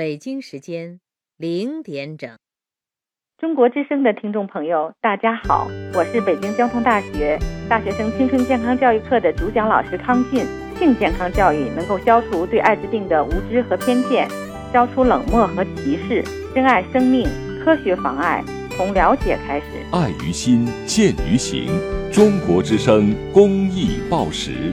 北京时间零点整。中国之声的听众朋友，大家好，我是北京交通大学大学生青春健康教育课的主讲老师康进。性健康教育能够消除对艾滋病的无知和偏见，消除冷漠和歧视，珍爱生命，科学防艾，从了解开始。爱于心，见于行。中国之声公益报时。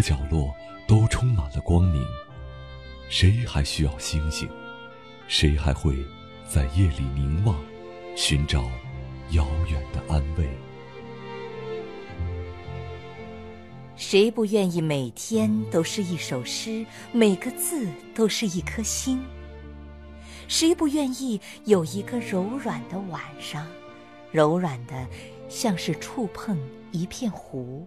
角落都充满了光明，谁还需要星星？谁还会在夜里凝望，寻找遥远的安慰？谁不愿意每天都是一首诗，每个字都是一颗心？谁不愿意有一个柔软的晚上，柔软的像是触碰？一片湖，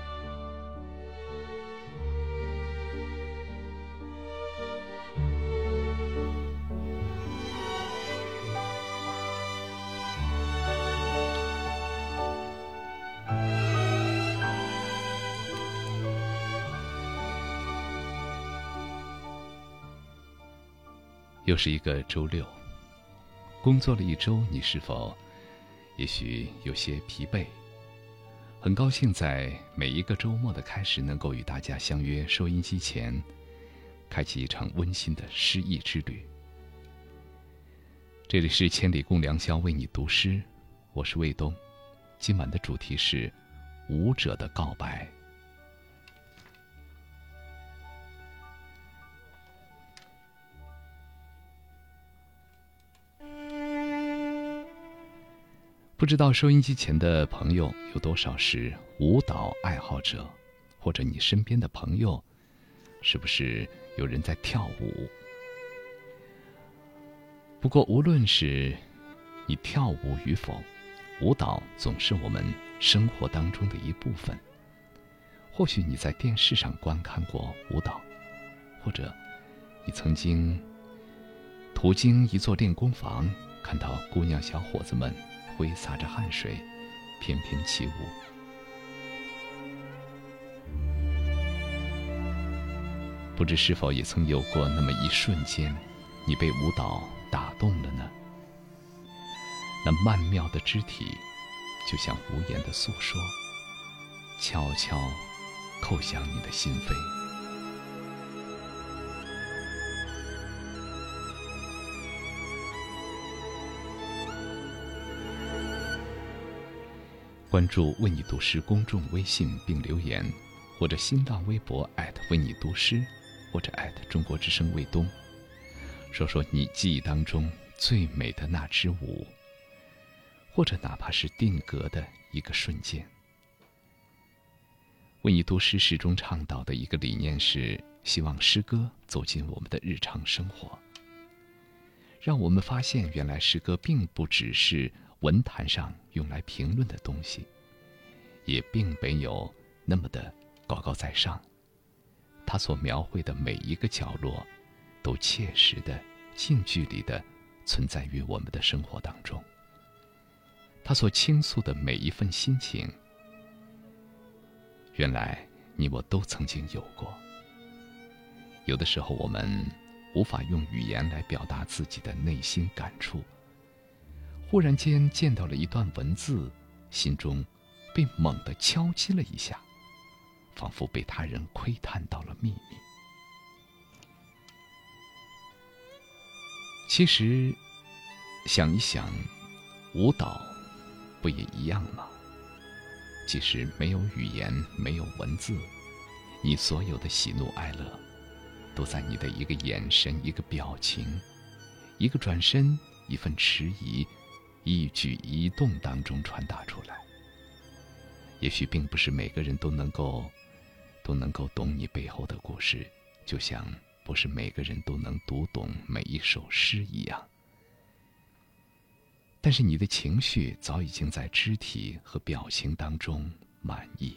又是一个周六，工作了一周，你是否也许有些疲惫？很高兴在每一个周末的开始，能够与大家相约收音机前，开启一场温馨的诗意之旅。这里是千里共良宵，为你读诗，我是卫东。今晚的主题是舞者的告白。不知道收音机前的朋友有多少是舞蹈爱好者，或者你身边的朋友，是不是有人在跳舞？不过无论是你跳舞与否，舞蹈总是我们生活当中的一部分。或许你在电视上观看过舞蹈，或者你曾经途经一座练功房，看到姑娘小伙子们。挥洒着汗水，翩翩起舞。不知是否也曾有过那么一瞬间，你被舞蹈打动了呢？那曼妙的肢体，就像无言的诉说，悄悄叩响你的心扉。关注“为你读诗”公众微信并留言，或者新浪微博艾特为你读诗，或者艾特中国之声卫东，说说你记忆当中最美的那支舞，或者哪怕是定格的一个瞬间。为你读诗诗中倡导的一个理念是，希望诗歌走进我们的日常生活，让我们发现，原来诗歌并不只是文坛上用来评论的东西，也并没有那么的高高在上。他所描绘的每一个角落，都切实的、近距离的存在于我们的生活当中。他所倾诉的每一份心情。原来你我都曾经有过。有的时候我们无法用语言来表达自己的内心感触。忽然间见到了一段文字，心中被猛地敲击了一下，仿佛被他人窥探到了秘密。其实，想一想，舞蹈不也一样吗？即使没有语言，没有文字，你所有的喜怒哀乐，都在你的一个眼神、一个表情、一个转身、一份迟疑、一举一动当中传达出来。也许并不是每个人都能够，都能够懂你背后的故事，就像不是每个人都能读懂每一首诗一样。但是你的情绪早已经在肢体和表情当中满意。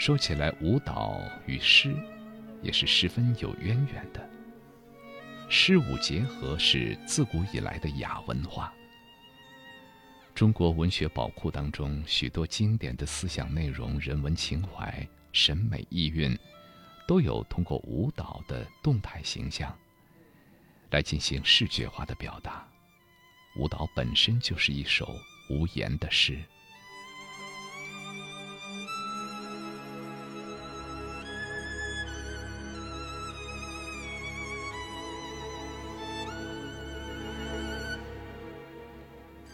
说起来，舞蹈与诗也是十分有渊源的。诗舞结合是自古以来的雅文化。中国文学宝库当中许多经典的思想内容、人文情怀、审美意蕴，都有通过舞蹈的动态形象来进行视觉化的表达。舞蹈本身就是一首无言的诗。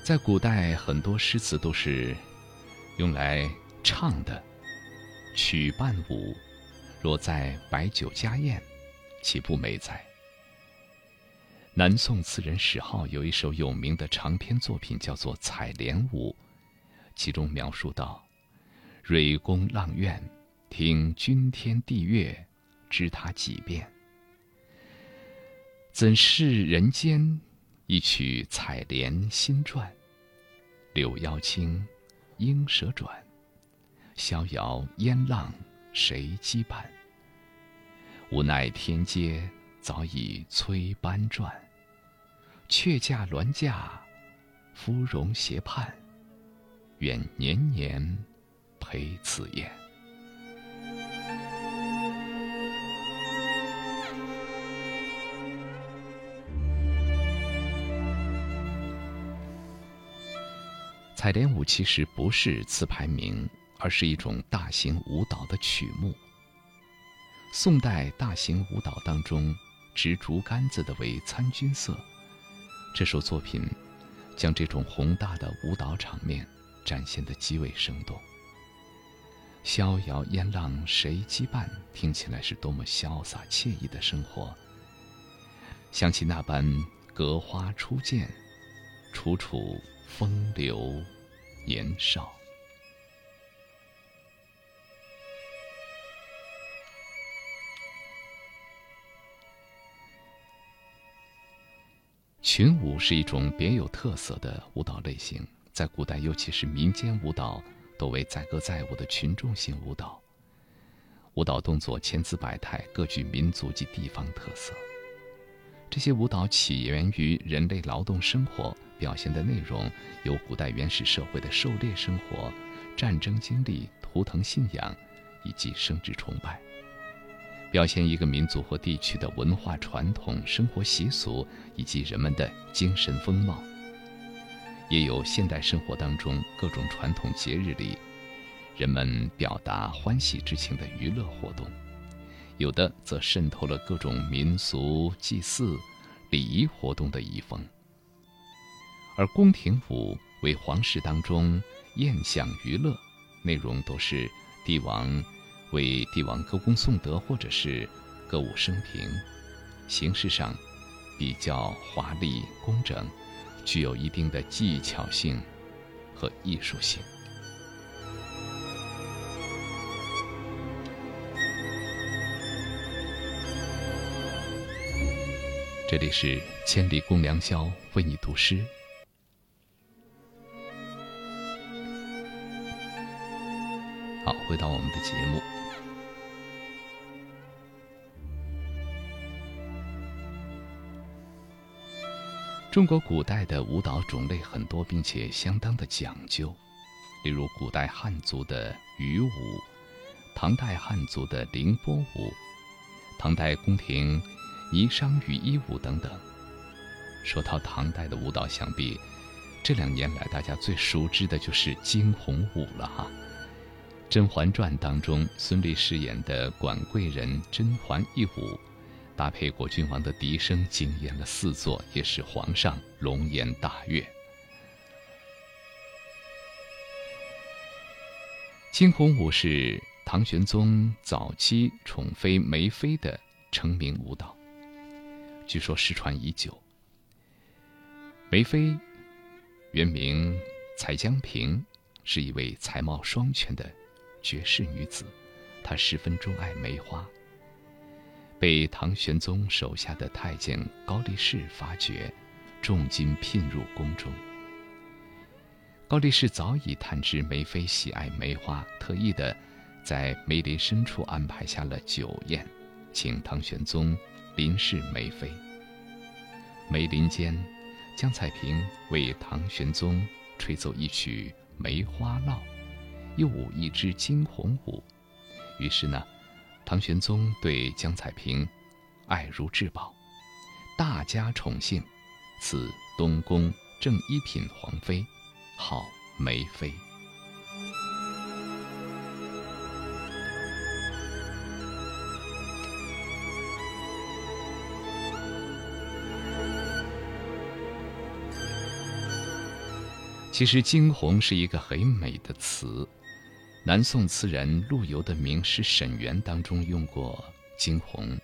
在古代，很多诗词都是用来唱的，曲伴舞。若在摆酒家宴，岂不美哉？南宋词人史浩有一首有名的长篇作品，叫做《采莲舞》，其中描述到：“蕊宫阆苑，听君天地乐，知他几遍。怎是人间？一曲采莲新传。”柳腰轻，莺舌转，逍遥烟浪谁羁绊？无奈天阶早已催斑转，却驾鸾驾，芙蓉斜畔，愿年年陪此宴。采莲舞其实不是词牌名，而是一种大型舞蹈的曲目。宋代大型舞蹈当中，执竹竿子的为参军色。这首作品将这种宏大的舞蹈场面展现得极为生动。逍遥烟浪谁羁绊？听起来是多么潇洒惬意的生活。想起那般隔花初见，楚楚风流。年少，群舞是一种别有特色的舞蹈类型，在古代，尤其是民间舞蹈，多为载歌载舞的群众性舞蹈。舞蹈动作千姿百态，各具民族及地方特色。这些舞蹈起源于人类劳动生活。表现的内容有古代原始社会的狩猎生活、战争经历、图腾信仰，以及生殖崇拜；表现一个民族或地区的文化传统、生活习俗以及人们的精神风貌。也有现代生活当中各种传统节日里，人们表达欢喜之情的娱乐活动；有的则渗透了各种民俗祭祀、礼仪活动的遗风。而宫廷舞为皇室当中宴享娱乐，内容都是帝王为帝王歌功颂德或者是歌舞升平，形式上比较华丽工整，具有一定的技巧性和艺术性。这里是千里共良宵，为你读诗。好，回到我们的节目。中国古代的舞蹈种类很多，并且相当的讲究，例如古代汉族的渔舞，唐代汉族的凌波舞，唐代宫廷霓裳羽衣舞等等。说到唐代的舞蹈，想必这两年来大家最熟知的就是惊鸿舞了哈。《甄嬛传》当中，孙俪饰演的管贵人甄嬛一舞，搭配果郡王的笛声，惊艳了四座，也使皇上龙颜大悦。惊鸿舞是唐玄宗早期宠妃梅妃的成名舞蹈，据说失传已久。梅妃原名才江平，是一位才貌双全的。绝世女子，她十分钟爱梅花。被唐玄宗手下的太监高力士发掘，重金聘入宫中。高力士早已探知梅妃喜爱梅花，特意的在梅林深处安排下了酒宴，请唐玄宗临氏梅妃。梅林间，江彩萍为唐玄宗吹奏一曲《梅花烙》。又舞一支惊鸿舞，于是呢，唐玄宗对江彩萍爱如至宝，大加宠幸，赐东宫正一品皇妃，号梅妃。其实“惊鸿”是一个很美的词。南宋词人陆游的名诗《沈园》当中用过“惊鸿”，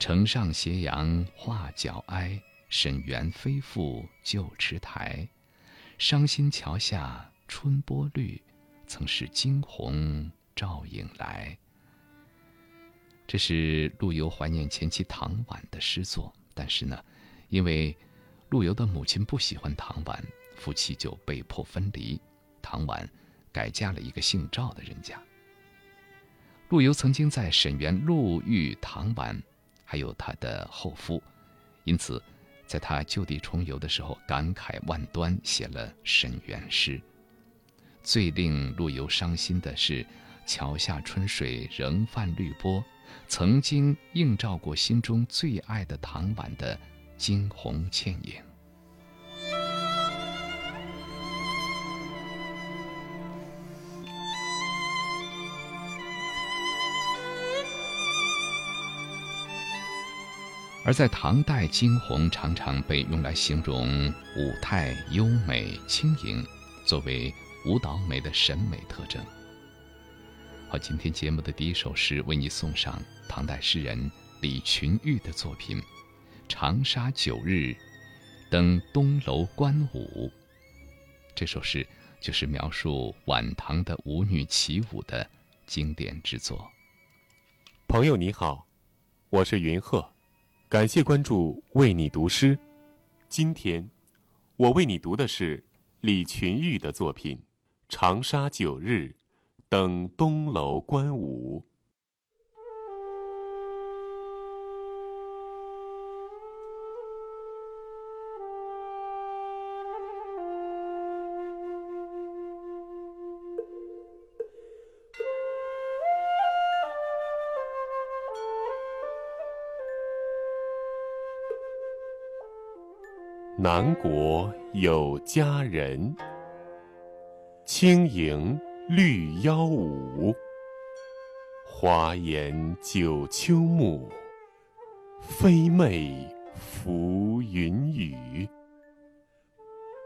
城上斜阳画角哀，沈园非复旧池台。伤心桥下春波绿，曾是惊鸿照影来。这是陆游怀念前妻唐婉的诗作，但是呢，因为陆游的母亲不喜欢唐婉，夫妻就被迫分离。唐婉。改嫁了一个姓赵的人家。陆游曾经在沈园路遇唐婉，还有他的后夫，因此，在他就地重游的时候，感慨万端，写了《沈园诗》。最令陆游伤心的是，桥下春水仍泛绿波，曾经映照过心中最爱的唐婉的惊鸿倩影。而在唐代，惊鸿常常被用来形容舞态优美轻盈，作为舞蹈美的审美特征。好，今天节目的第一首诗为你送上唐代诗人李群玉的作品《长沙九日登东楼观舞》。这首诗就是描述晚唐的舞女起舞的经典之作。朋友你好，我是云鹤。感谢关注，为你读诗。今天，我为你读的是李群玉的作品《长沙九日登东楼观舞》。南国有佳人，轻盈绿腰舞。花颜九秋暮，飞袂浮云雨。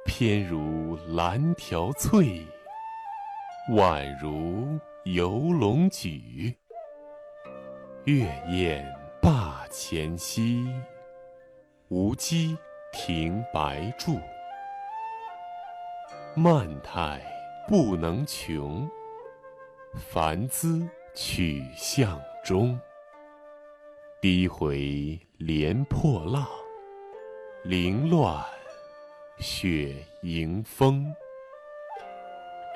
翩如蓝条翠，宛如游龙举。月宴灞前溪，无羁停白柱。曼态不能穷，凡姿取向中。低回连破浪，凌乱雪迎风。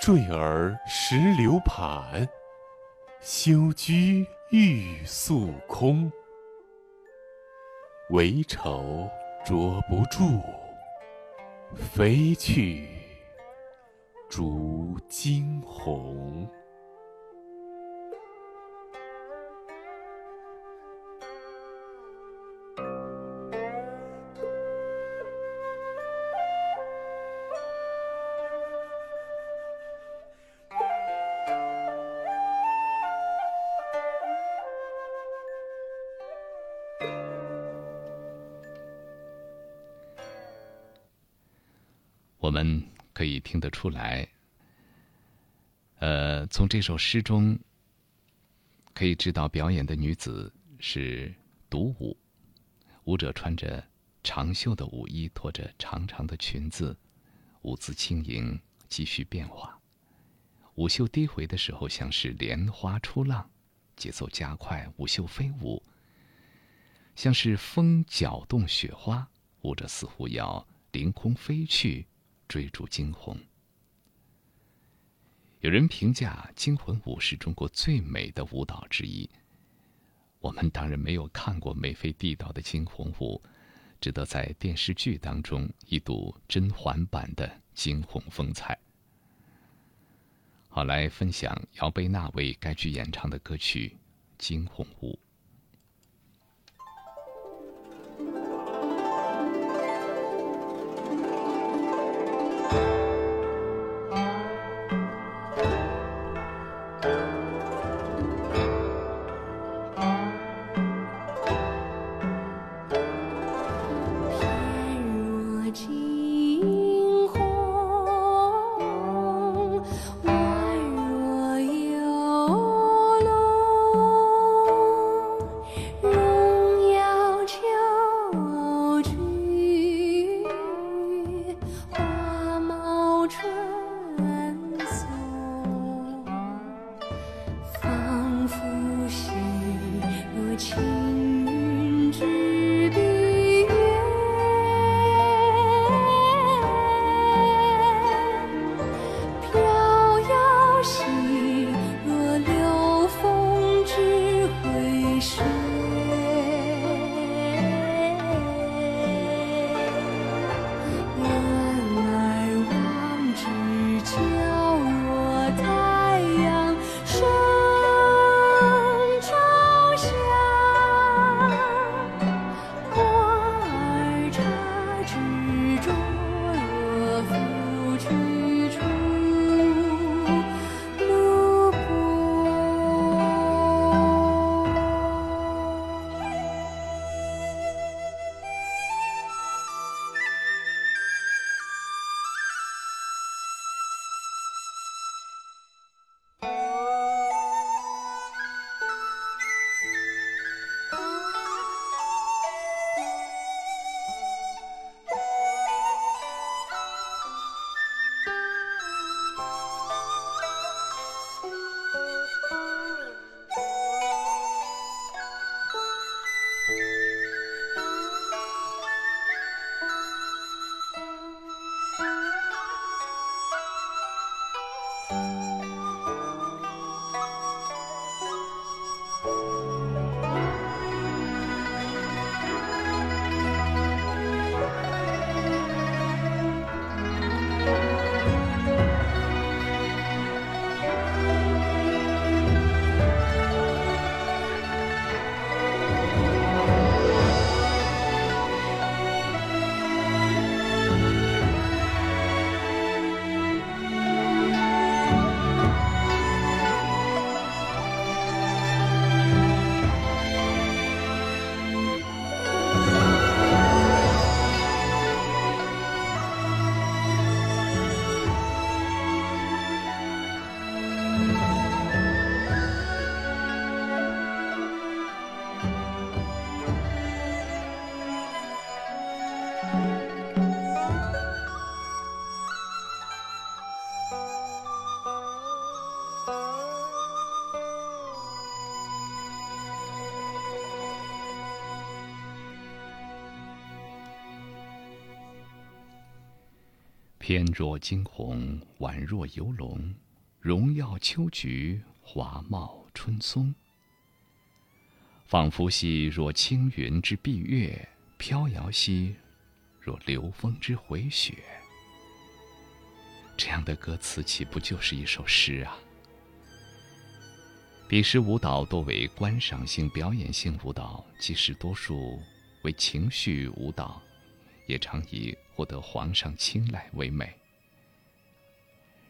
坠儿石榴盘，休居欲宿空。唯愁捉不住，飞去逐惊鸿。得出来，呃，从这首诗中可以知道，表演的女子是独舞，舞者穿着长袖的舞衣，拖着长长的裙子，舞姿轻盈，继续变化。舞袖低回的时候，像是莲花出浪，节奏加快，舞袖飞舞，像是风搅动雪花，舞者似乎要凌空飞去。追逐惊鸿。有人评价《惊魂舞》是中国最美的舞蹈之一。我们当然没有看过美菲地道的惊魂舞，只得在电视剧当中一睹甄嬛版的惊鸿风采。好，来分享姚贝娜为该剧演唱的歌曲《惊鸿舞》。翩若惊鸿，宛若游龙，荣耀秋菊，华茂春松。仿佛兮若青云之蔽月，飘摇兮若流风之回雪。这样的歌词岂不就是一首诗啊？彼时舞蹈多为观赏性、表演性舞蹈，即使多数为情绪舞蹈，也常以获得皇上青睐为美。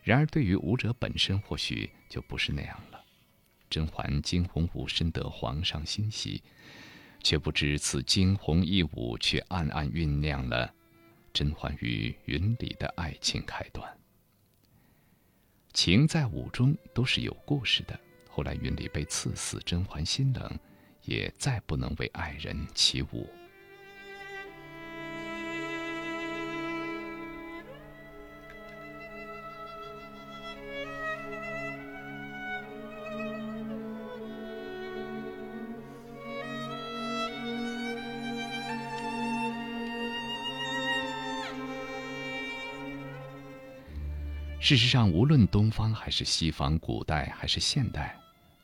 然而，对于舞者本身，或许就不是那样了。甄嬛惊鸿舞深得皇上欣喜，却不知此惊鸿一舞，却暗暗酝酿了甄嬛与云里的爱情开端。情在舞中都是有故事的。后来云里被赐死，甄嬛心冷，也再不能为爱人起舞。事实上，无论东方还是西方，古代还是现代。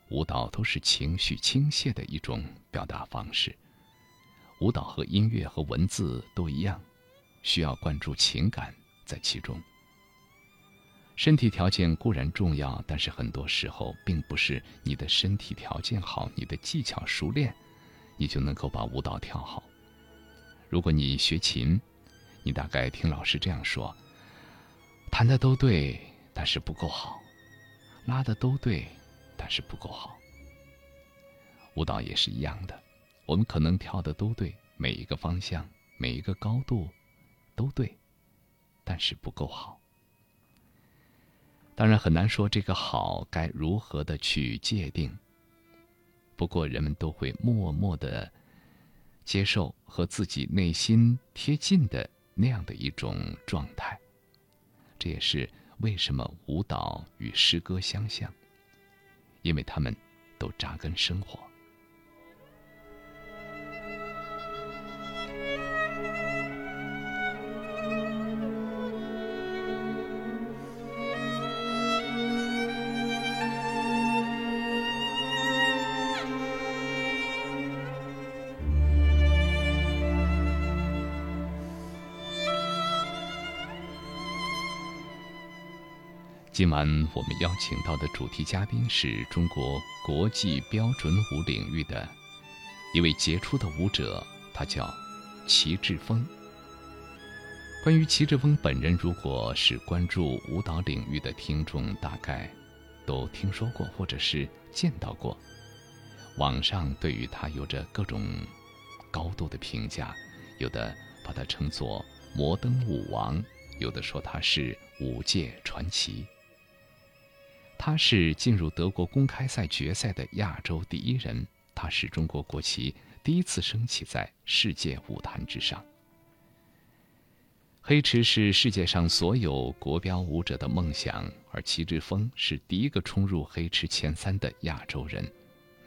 舞蹈都是情绪倾泻的一种表达方式。舞蹈和音乐和文字都一样，需要灌注情感在其中。身体条件固然重要，但是很多时候并不是你的身体条件好，你的技巧熟练，你就能够把舞蹈跳好。如果你学琴，你大概听老师这样说：弹的都对，但是不够好；拉的都对。但是不够好。舞蹈也是一样的，我们可能跳的都对，每一个方向、每一个高度都对，但是不够好。当然很难说这个好该如何的去界定。不过人们都会默默的接受和自己内心贴近的那样的一种状态。这也是为什么舞蹈与诗歌相像。因为他们都扎根生活。今晚我们邀请到的主题嘉宾是中国国际标准舞领域的一位杰出的舞者，他叫齐志峰。关于齐志峰本人，如果是关注舞蹈领域的听众，大概都听说过或者是见到过。网上对于他有着各种高度的评价，有的把他称作摩登舞王，有的说他是舞界传奇。他是进入德国公开赛决赛的亚洲第一人，他是中国国旗第一次升起在世界舞坛之上。黑池是世界上所有国标舞者的梦想，而齐志峰是第一个冲入黑池前三的亚洲人，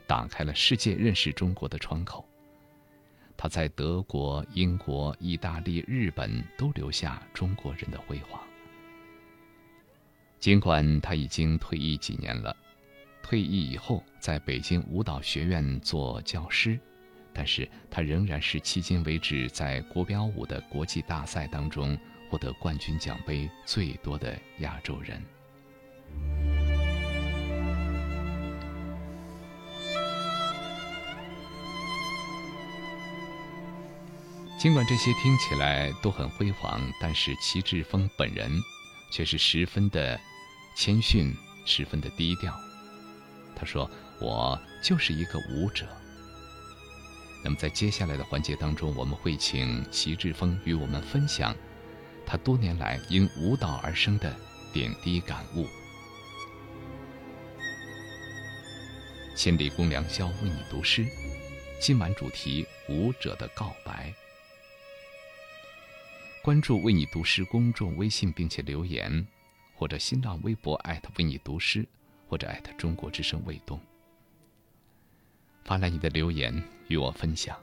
打开了世界认识中国的窗口。他在德国、英国、意大利、日本都留下中国人的辉煌。尽管他已经退役几年了，退役以后在北京舞蹈学院做教师，但是他仍然是迄今为止在国标舞的国际大赛当中获得冠军奖杯最多的亚洲人。尽管这些听起来都很辉煌，但是齐志峰本人却是十分的。谦逊，十分的低调。他说：“我就是一个舞者。”那么，在接下来的环节当中，我们会请齐志峰与我们分享他多年来因舞蹈而生的点滴感悟。千里共良宵，为你读诗。今晚主题：舞者的告白。关注“为你读诗”公众微信，并且留言。或者新浪微博艾特为你读诗，或者艾特中国之声卫东，发来你的留言与我分享。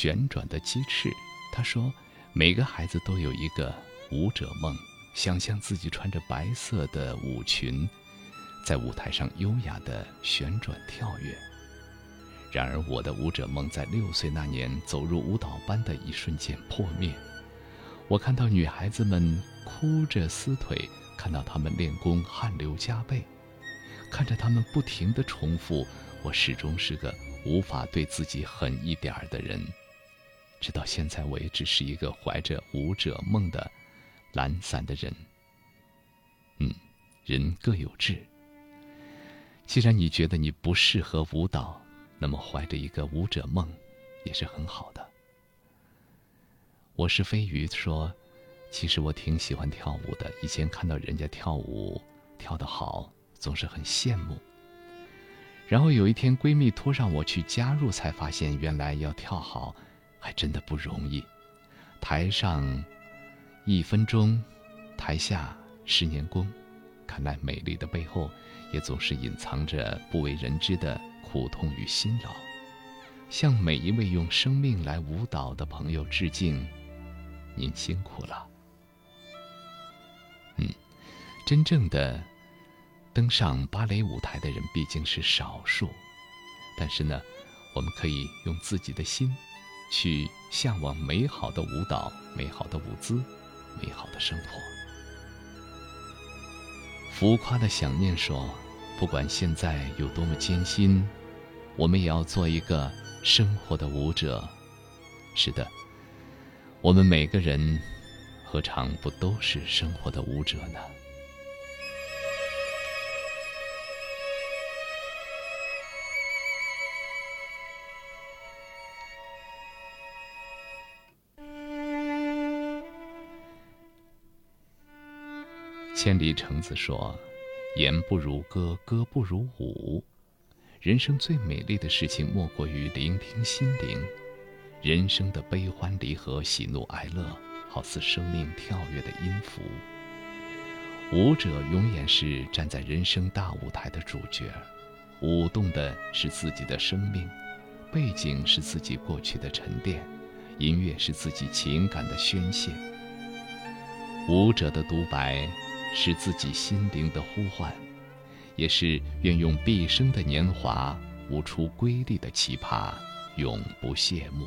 旋转的鸡翅，他说：“每个孩子都有一个舞者梦，想象自己穿着白色的舞裙，在舞台上优雅的旋转跳跃。然而，我的舞者梦在六岁那年走入舞蹈班的一瞬间破灭。我看到女孩子们哭着撕腿，看到她们练功汗流浃背。”看着她们不停的重复，我始终是个无法对自己狠一点儿的人。直到现在，我也只是一个怀着舞者梦的懒散的人。嗯，人各有志。既然你觉得你不适合舞蹈，那么怀着一个舞者梦也是很好的。我是飞鱼说，其实我挺喜欢跳舞的。以前看到人家跳舞跳得好。总是很羡慕。然后有一天，闺蜜拖上我去加入，才发现原来要跳好，还真的不容易。台上一分钟，台下十年功。看来美丽的背后，也总是隐藏着不为人知的苦痛与辛劳。向每一位用生命来舞蹈的朋友致敬，您辛苦了。嗯，真正的。登上芭蕾舞台的人毕竟是少数，但是呢，我们可以用自己的心，去向往美好的舞蹈、美好的舞姿、美好的生活。浮夸的想念说：“不管现在有多么艰辛，我们也要做一个生活的舞者。”是的，我们每个人，何尝不都是生活的舞者呢？千里橙子说：“言不如歌，歌不如舞。人生最美丽的事情，莫过于聆听心灵。人生的悲欢离合、喜怒哀乐，好似生命跳跃的音符。舞者永远是站在人生大舞台的主角，舞动的是自己的生命，背景是自己过去的沉淀，音乐是自己情感的宣泄。舞者的独白。”是自己心灵的呼唤，也是愿用毕生的年华舞出瑰丽的奇葩，永不谢幕。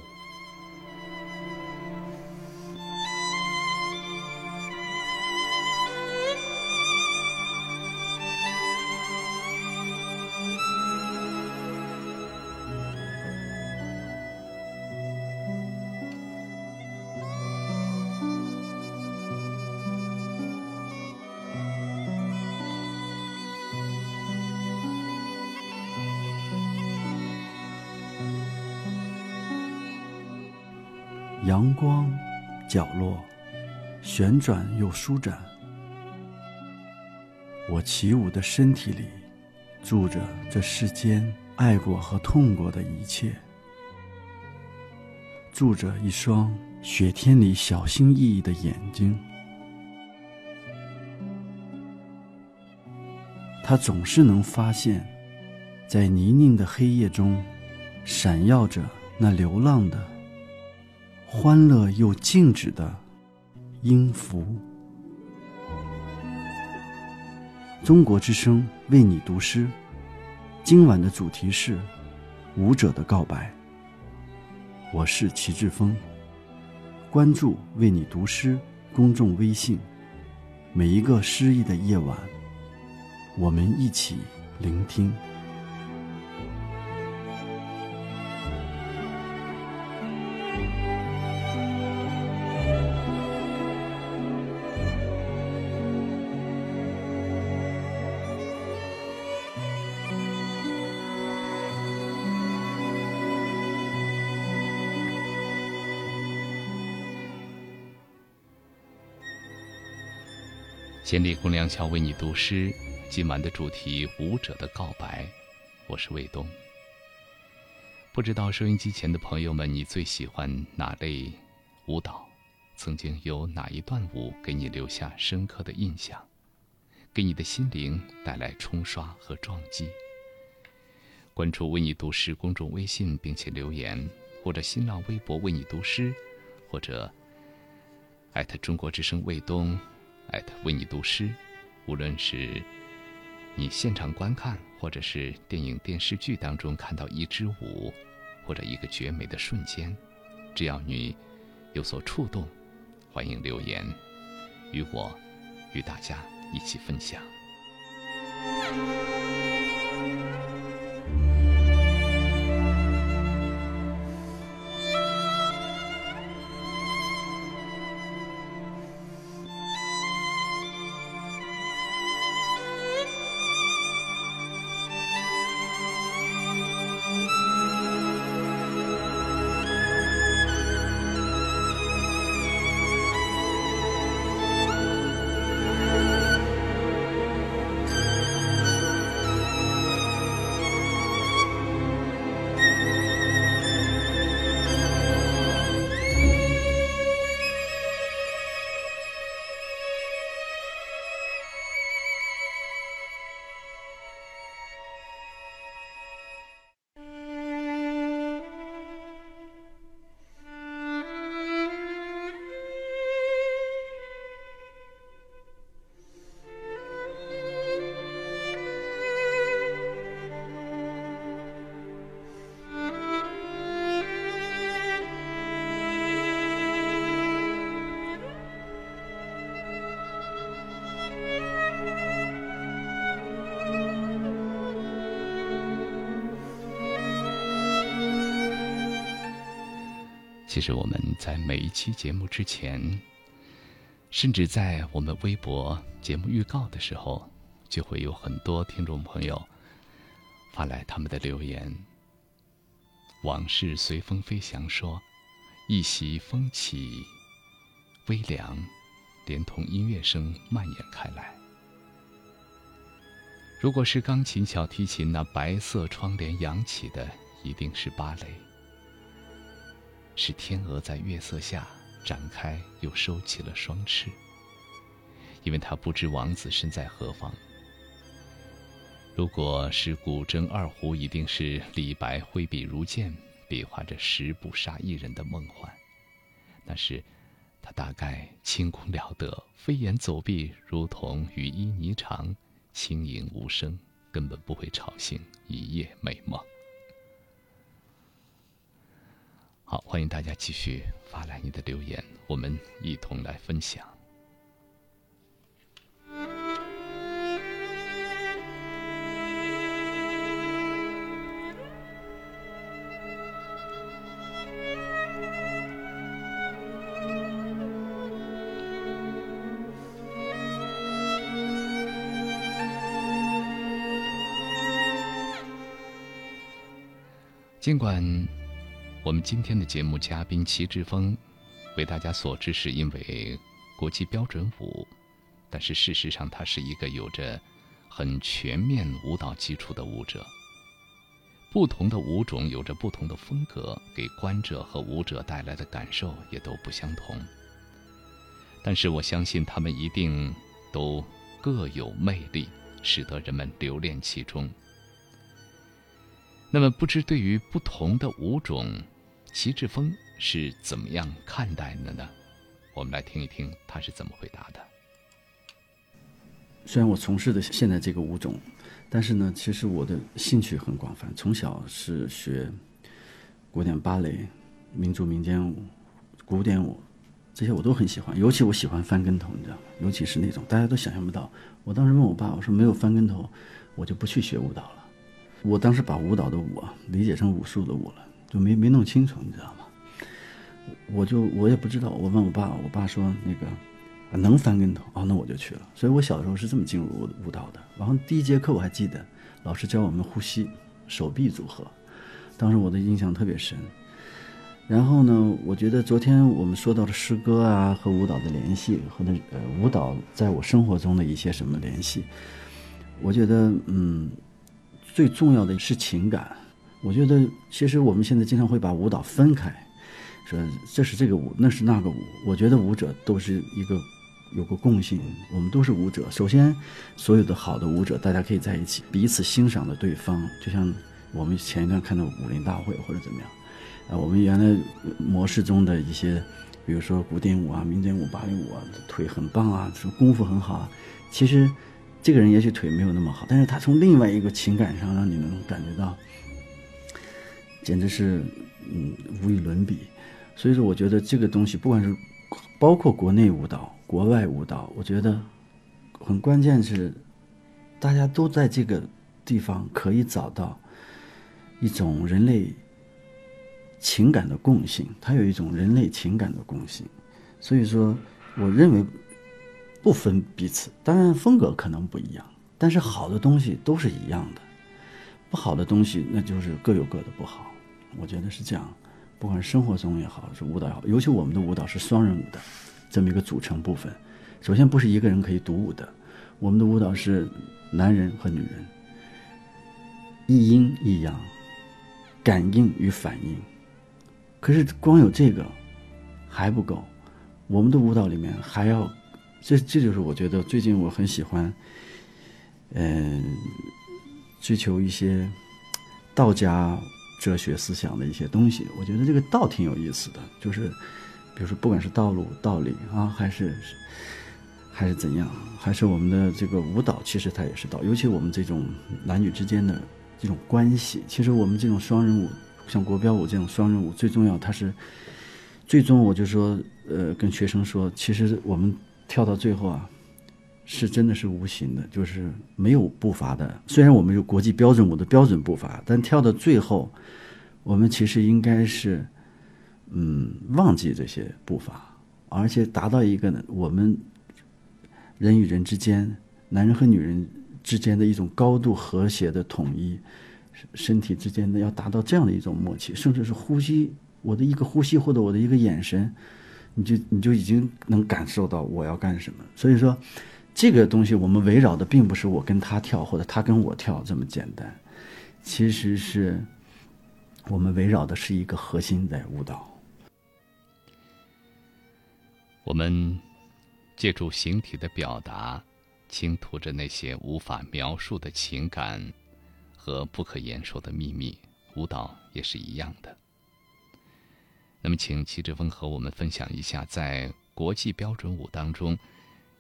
旋转又舒展。我起舞的身体里，住着这世间爱过和痛过的一切，住着一双雪天里小心翼翼的眼睛。它总是能发现，在泥泞的黑夜中，闪耀着那流浪的。欢乐又静止的音符。中国之声为你读诗，今晚的主题是舞者的告白。我是齐志峰，关注“为你读诗”公众微信，每一个诗意的夜晚，我们一起聆听。千里共良桥为你读诗，今晚的主题《舞者的告白》，我是卫东。不知道收音机前的朋友们，你最喜欢哪类舞蹈？曾经有哪一段舞给你留下深刻的印象，给你的心灵带来冲刷和撞击？关注“为你读诗”公众微信，并且留言，或者新浪微博“为你读诗”，或者艾特中国之声卫东，艾特为你读诗。无论是你现场观看，或者是电影、电视剧当中看到一支舞，或者一个绝美的瞬间，只要你有所触动，欢迎留言，与我，与大家一起分享。其实我们在每一期节目之前，甚至在我们微博节目预告的时候，就会有很多听众朋友发来他们的留言。往事随风飞翔说：“一袭风起，微凉，连同音乐声蔓延开来。如果是钢琴、小提琴，那白色窗帘扬起的，一定是芭蕾。”是天鹅在月色下展开又收起了双翅，因为它不知王子身在何方。如果是古筝二胡，一定是李白挥笔如剑，比划着十步杀一人的梦幻。那是他大概清空了得，飞檐走壁如同羽衣霓裳，轻盈无声，根本不会吵醒一夜美梦。好，欢迎大家继续发来你的留言，我们一同来分享。尽管。我们今天的节目嘉宾齐志峰，为大家所知是因为国际标准舞，但是事实上他是一个有着很全面舞蹈基础的舞者。不同的舞种有着不同的风格，给观者和舞者带来的感受也都不相同。但是我相信他们一定都各有魅力，使得人们留恋其中。那么，不知对于不同的舞种，齐志峰是怎么样看待的呢？我们来听一听他是怎么回答的。虽然我从事的现在这个舞种，但是呢，其实我的兴趣很广泛。从小是学古典芭蕾、民族民间舞、古典舞，这些我都很喜欢。尤其我喜欢翻跟头，你知道吗？尤其是那种大家都想象不到。我当时问我爸，我说没有翻跟头，我就不去学舞蹈了。我当时把舞蹈的舞啊理解成武术的武了，就没没弄清楚，你知道吗？我就我也不知道，我问我爸，我爸说那个能翻跟头啊，那我就去了。所以我小时候是这么进入舞舞蹈的。然后第一节课我还记得，老师教我们呼吸、手臂组合，当时我的印象特别深。然后呢，我觉得昨天我们说到的诗歌啊和舞蹈的联系，和那呃舞蹈在我生活中的一些什么联系，我觉得嗯。最重要的是情感，我觉得其实我们现在经常会把舞蹈分开，说这是这个舞，那是那个舞。我觉得舞者都是一个有个共性，我们都是舞者。首先，所有的好的舞者，大家可以在一起，彼此欣赏的对方，就像我们前一段看到武林大会或者怎么样，啊，我们原来模式中的一些，比如说古典舞啊、民间舞、芭蕾舞啊，腿很棒啊，什么功夫很好啊，其实这个人也许腿没有那么好，但是他从另外一个情感上让你能感觉到，简直是嗯无与伦比。所以说，我觉得这个东西不管是包括国内舞蹈、国外舞蹈，我觉得很关键是大家都在这个地方可以找到。一种人类情感的共性，它有一种人类情感的共性，所以说，我认为不分彼此。当然，风格可能不一样，但是好的东西都是一样的，不好的东西那就是各有各的不好。我觉得是这样，不管是生活中也好，是舞蹈也好，尤其我们的舞蹈是双人舞的这么一个组成部分。首先，不是一个人可以独舞的，我们的舞蹈是男人和女人，一阴一阳。感应与反应，可是光有这个还不够。我们的舞蹈里面还要，这这就是我觉得最近我很喜欢，嗯，追求一些道家哲学思想的一些东西。我觉得这个道挺有意思的，就是比如说不管是道路、道理啊，还是还是怎样，还是我们的这个舞蹈，其实它也是道。尤其我们这种男女之间的。这种关系，其实我们这种双人舞，像国标舞这种双人舞，最重要，它是最终，我就说，呃，跟学生说，其实我们跳到最后啊，是真的是无形的，就是没有步伐的。虽然我们有国际标准舞的标准步伐，但跳到最后，我们其实应该是，嗯，忘记这些步伐，而且达到一个呢，我们人与人之间，男人和女人。之间的一种高度和谐的统一，身体之间的要达到这样的一种默契，甚至是呼吸，我的一个呼吸或者我的一个眼神，你就你就已经能感受到我要干什么。所以说，这个东西我们围绕的并不是我跟他跳或者他跟我跳这么简单，其实是我们围绕的是一个核心在舞蹈。我们借助形体的表达。倾吐着那些无法描述的情感和不可言说的秘密，舞蹈也是一样的。那么，请齐志峰和我们分享一下，在国际标准舞当中，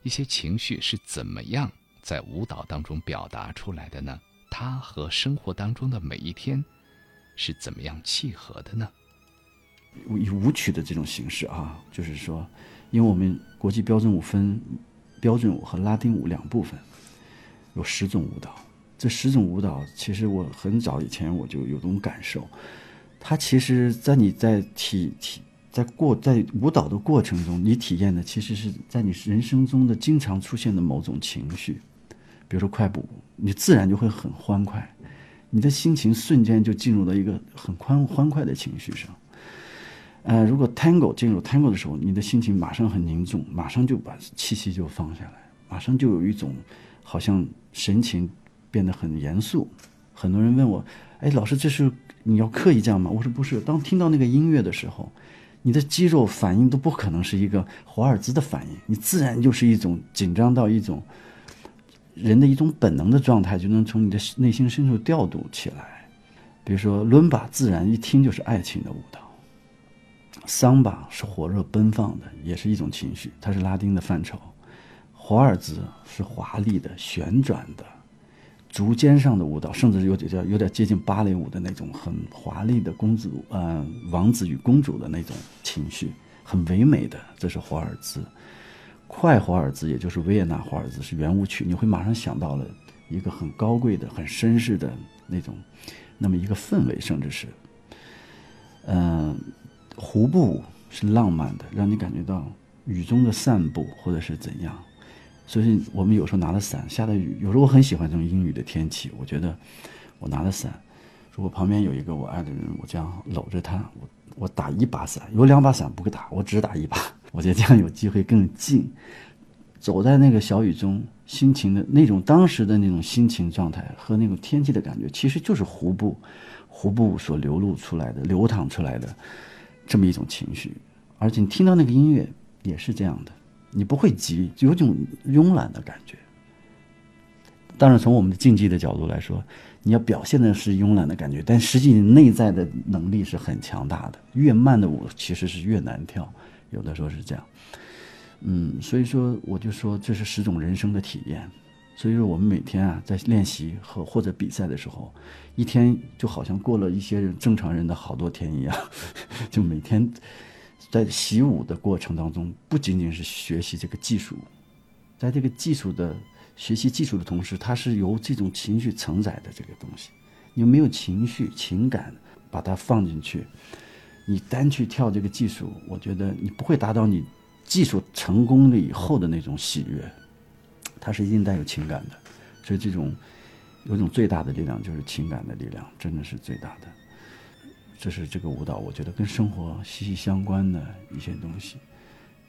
一些情绪是怎么样在舞蹈当中表达出来的呢？它和生活当中的每一天是怎么样契合的呢？以舞曲的这种形式啊，就是说，因为我们国际标准舞分。标准舞和拉丁舞两部分，有十种舞蹈。这十种舞蹈，其实我很早以前我就有种感受，它其实，在你在体体在过在舞蹈的过程中，你体验的其实是在你人生中的经常出现的某种情绪。比如说快步，你自然就会很欢快，你的心情瞬间就进入了一个很欢欢快的情绪上。呃，如果 tango 进入 tango 的时候，你的心情马上很凝重，马上就把气息就放下来，马上就有一种好像神情变得很严肃。很多人问我，哎，老师，这是你要刻意这样吗？我说不是。当听到那个音乐的时候，你的肌肉反应都不可能是一个华尔兹的反应，你自然就是一种紧张到一种人的一种本能的状态，就能从你的内心深处调度起来。比如说伦巴，自然一听就是爱情的舞蹈。桑巴是火热奔放的，也是一种情绪，它是拉丁的范畴。华尔兹是华丽的、旋转的、竹尖上的舞蹈，甚至有点叫有点接近芭蕾舞的那种很华丽的公主，呃，王子与公主的那种情绪，很唯美的。这是华尔兹，快华尔兹，也就是维也纳华尔兹是圆舞曲，你会马上想到了一个很高贵的、很绅士的那种，那么一个氛围，甚至是，嗯。湖步是浪漫的，让你感觉到雨中的散步，或者是怎样。所以，我们有时候拿着伞，下了雨，有时候我很喜欢这种阴雨的天气。我觉得，我拿着伞，如果旁边有一个我爱的人，我这样搂着他，我我打一把伞，有两把伞不会打，我只打一把。我觉得这样有机会更近。走在那个小雨中，心情的那种当时的那种心情状态和那种天气的感觉，其实就是湖步，湖步所流露出来的、流淌出来的。这么一种情绪，而且你听到那个音乐也是这样的，你不会急，有种慵懒的感觉。当然，从我们的竞技的角度来说，你要表现的是慵懒的感觉，但实际你内在的能力是很强大的。越慢的舞其实是越难跳，有的时候是这样。嗯，所以说我就说这是十种人生的体验。所以说我们每天啊在练习和或者比赛的时候，一天就好像过了一些正常人的好多天一样，就每天在习武的过程当中，不仅仅是学习这个技术，在这个技术的。学习技术的同时，它是由这种情绪承载的这个东西。你没有情绪、情感，把它放进去，你单去跳这个技术，我觉得你不会达到你技术成功了以后的那种喜悦。它是一定带有情感的，所以这种有一种最大的力量就是情感的力量，真的是最大的。这是这个舞蹈，我觉得跟生活息息相关的一些东西，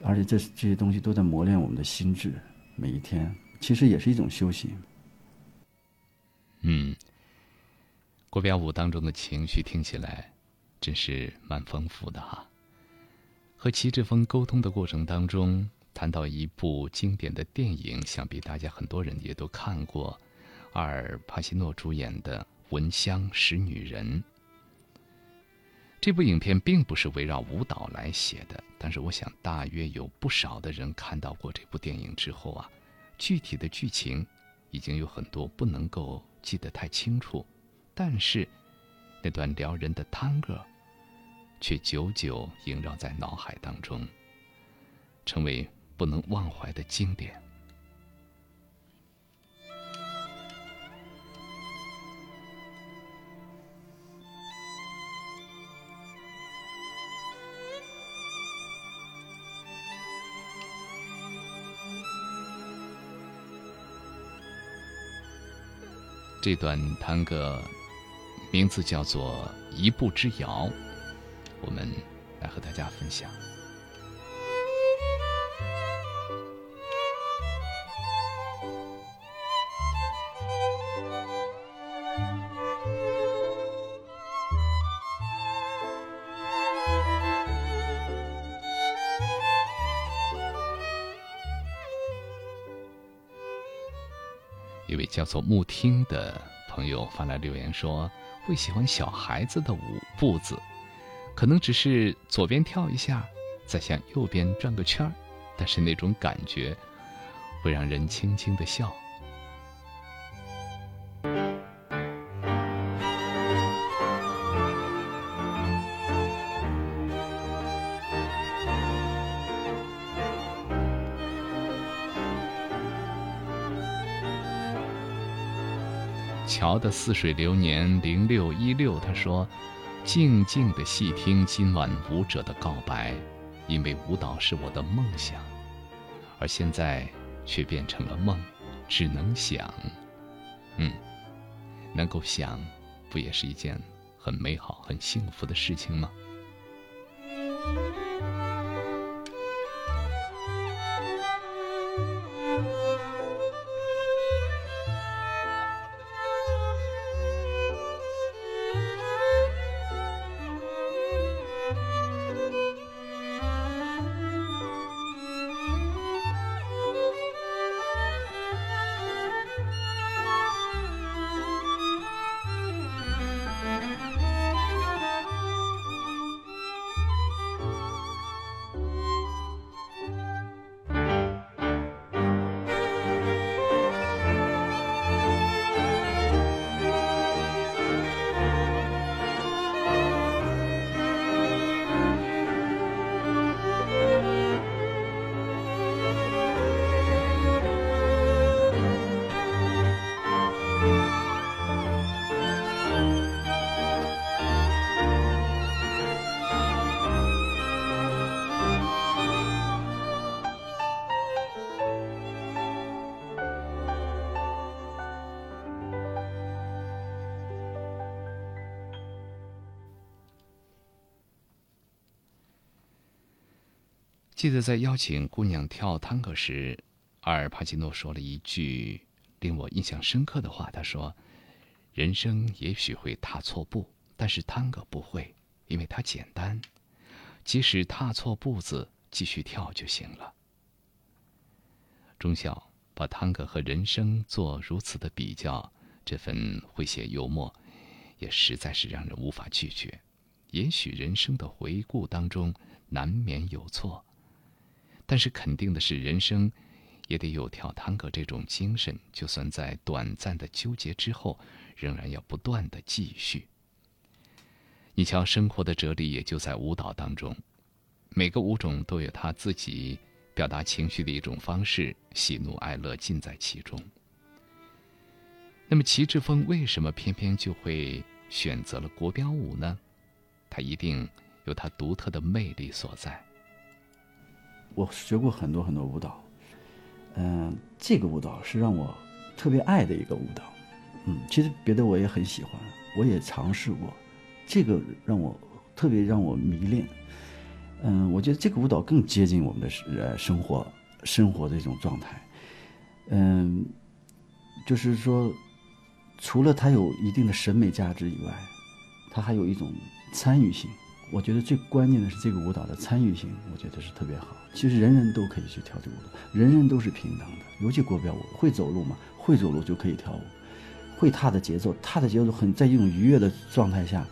而且这这些东西都在磨练我们的心智，每一天。其实也是一种修行。嗯，国标舞当中的情绪听起来真是蛮丰富的哈。和齐志峰沟通的过程当中，谈到一部经典的电影，想必大家很多人也都看过，阿尔帕西诺主演的《闻香识女人》。这部影片并不是围绕舞蹈来写的，但是我想大约有不少的人看到过这部电影之后啊。具体的剧情已经有很多不能够记得太清楚，但是那段撩人的探戈却久久萦绕在脑海当中，成为不能忘怀的经典。这段探戈名字叫做《一步之遥》，我们来和大家分享。叫做木听的朋友发来留言说：“会喜欢小孩子的舞步子，可能只是左边跳一下，再向右边转个圈儿，但是那种感觉会让人轻轻的笑。”桥的似水流年零六一六，他说：“静静的细听今晚舞者的告白，因为舞蹈是我的梦想，而现在却变成了梦，只能想。嗯，能够想，不也是一件很美好、很幸福的事情吗？”记得在邀请姑娘跳探戈时，阿尔帕奇诺说了一句令我印象深刻的话。他说：“人生也许会踏错步，但是探戈不会，因为它简单。即使踏错步子，继续跳就行了。”中校把探戈和人生做如此的比较，这份诙谐幽默，也实在是让人无法拒绝。也许人生的回顾当中难免有错，但是肯定的是，人生也得有跳探戈这种精神，就算在短暂的纠结之后，仍然要不断的继续。你瞧，生活的哲理也就在舞蹈当中，每个舞种都有它自己表达情绪的一种方式，喜怒哀乐尽在其中。那么，齐志峰为什么偏偏就会选择了国标舞呢？他一定有他独特的魅力所在。我学过很多很多舞蹈，嗯，这个舞蹈是让我特别爱的一个舞蹈。嗯，其实别的我也很喜欢，我也尝试过。这个让我特别让我迷恋，嗯，我觉得这个舞蹈更接近我们的呃生活生活的一种状态，嗯，就是说，除了它有一定的审美价值以外，它还有一种参与性。我觉得最关键的是这个舞蹈的参与性，我觉得是特别好。其实人人都可以去跳这个舞蹈，人人都是平等的。尤其国标舞，会走路嘛，会走路就可以跳舞，会踏的节奏，踏的节奏很在一种愉悦的状态下。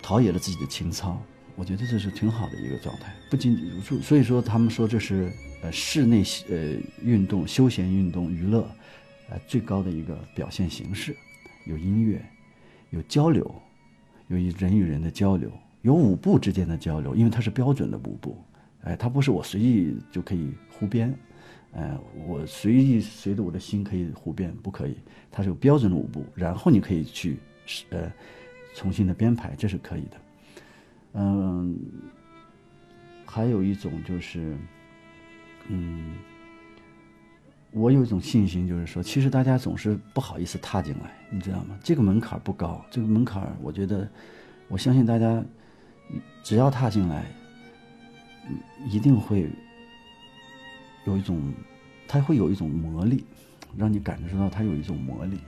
陶冶了自己的情操，我觉得这是挺好的一个状态。不仅仅如所以说他们说这是呃室内呃运动、休闲运动、娱乐，呃最高的一个表现形式。有音乐，有交流，由于人与人的交流，有舞步之间的交流，因为它是标准的舞步。哎，它不是我随意就可以胡编，哎，我随意随着我的心可以胡编，不可以。它是有标准的舞步，然后你可以去呃。重新的编排，这是可以的。嗯，还有一种就是，嗯，我有一种信心，就是说，其实大家总是不好意思踏进来，你知道吗？这个门槛不高，这个门槛，我觉得，我相信大家只要踏进来，一定会有一种，它会有一种魔力，让你感受到它有一种魔力。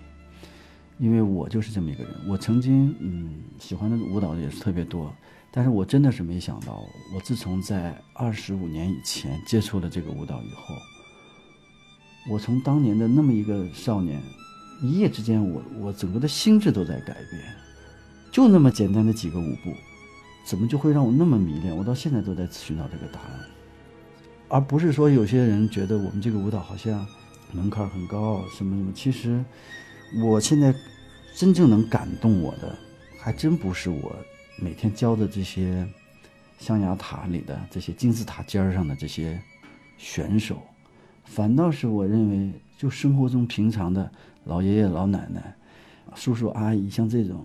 因为我就是这么一个人，我曾经嗯喜欢的舞蹈也是特别多，但是我真的是没想到，我自从在二十五年以前接触了这个舞蹈以后，我从当年的那么一个少年，一夜之间我我整个的心智都在改变，就那么简单的几个舞步，怎么就会让我那么迷恋？我到现在都在寻找这个答案，而不是说有些人觉得我们这个舞蹈好像门槛很高什么什么，其实我现在。真正能感动我的，还真不是我每天教的这些象牙塔里的这些金字塔尖上的这些选手，反倒是我认为，就生活中平常的老爷爷老奶奶、叔叔阿姨，像这种，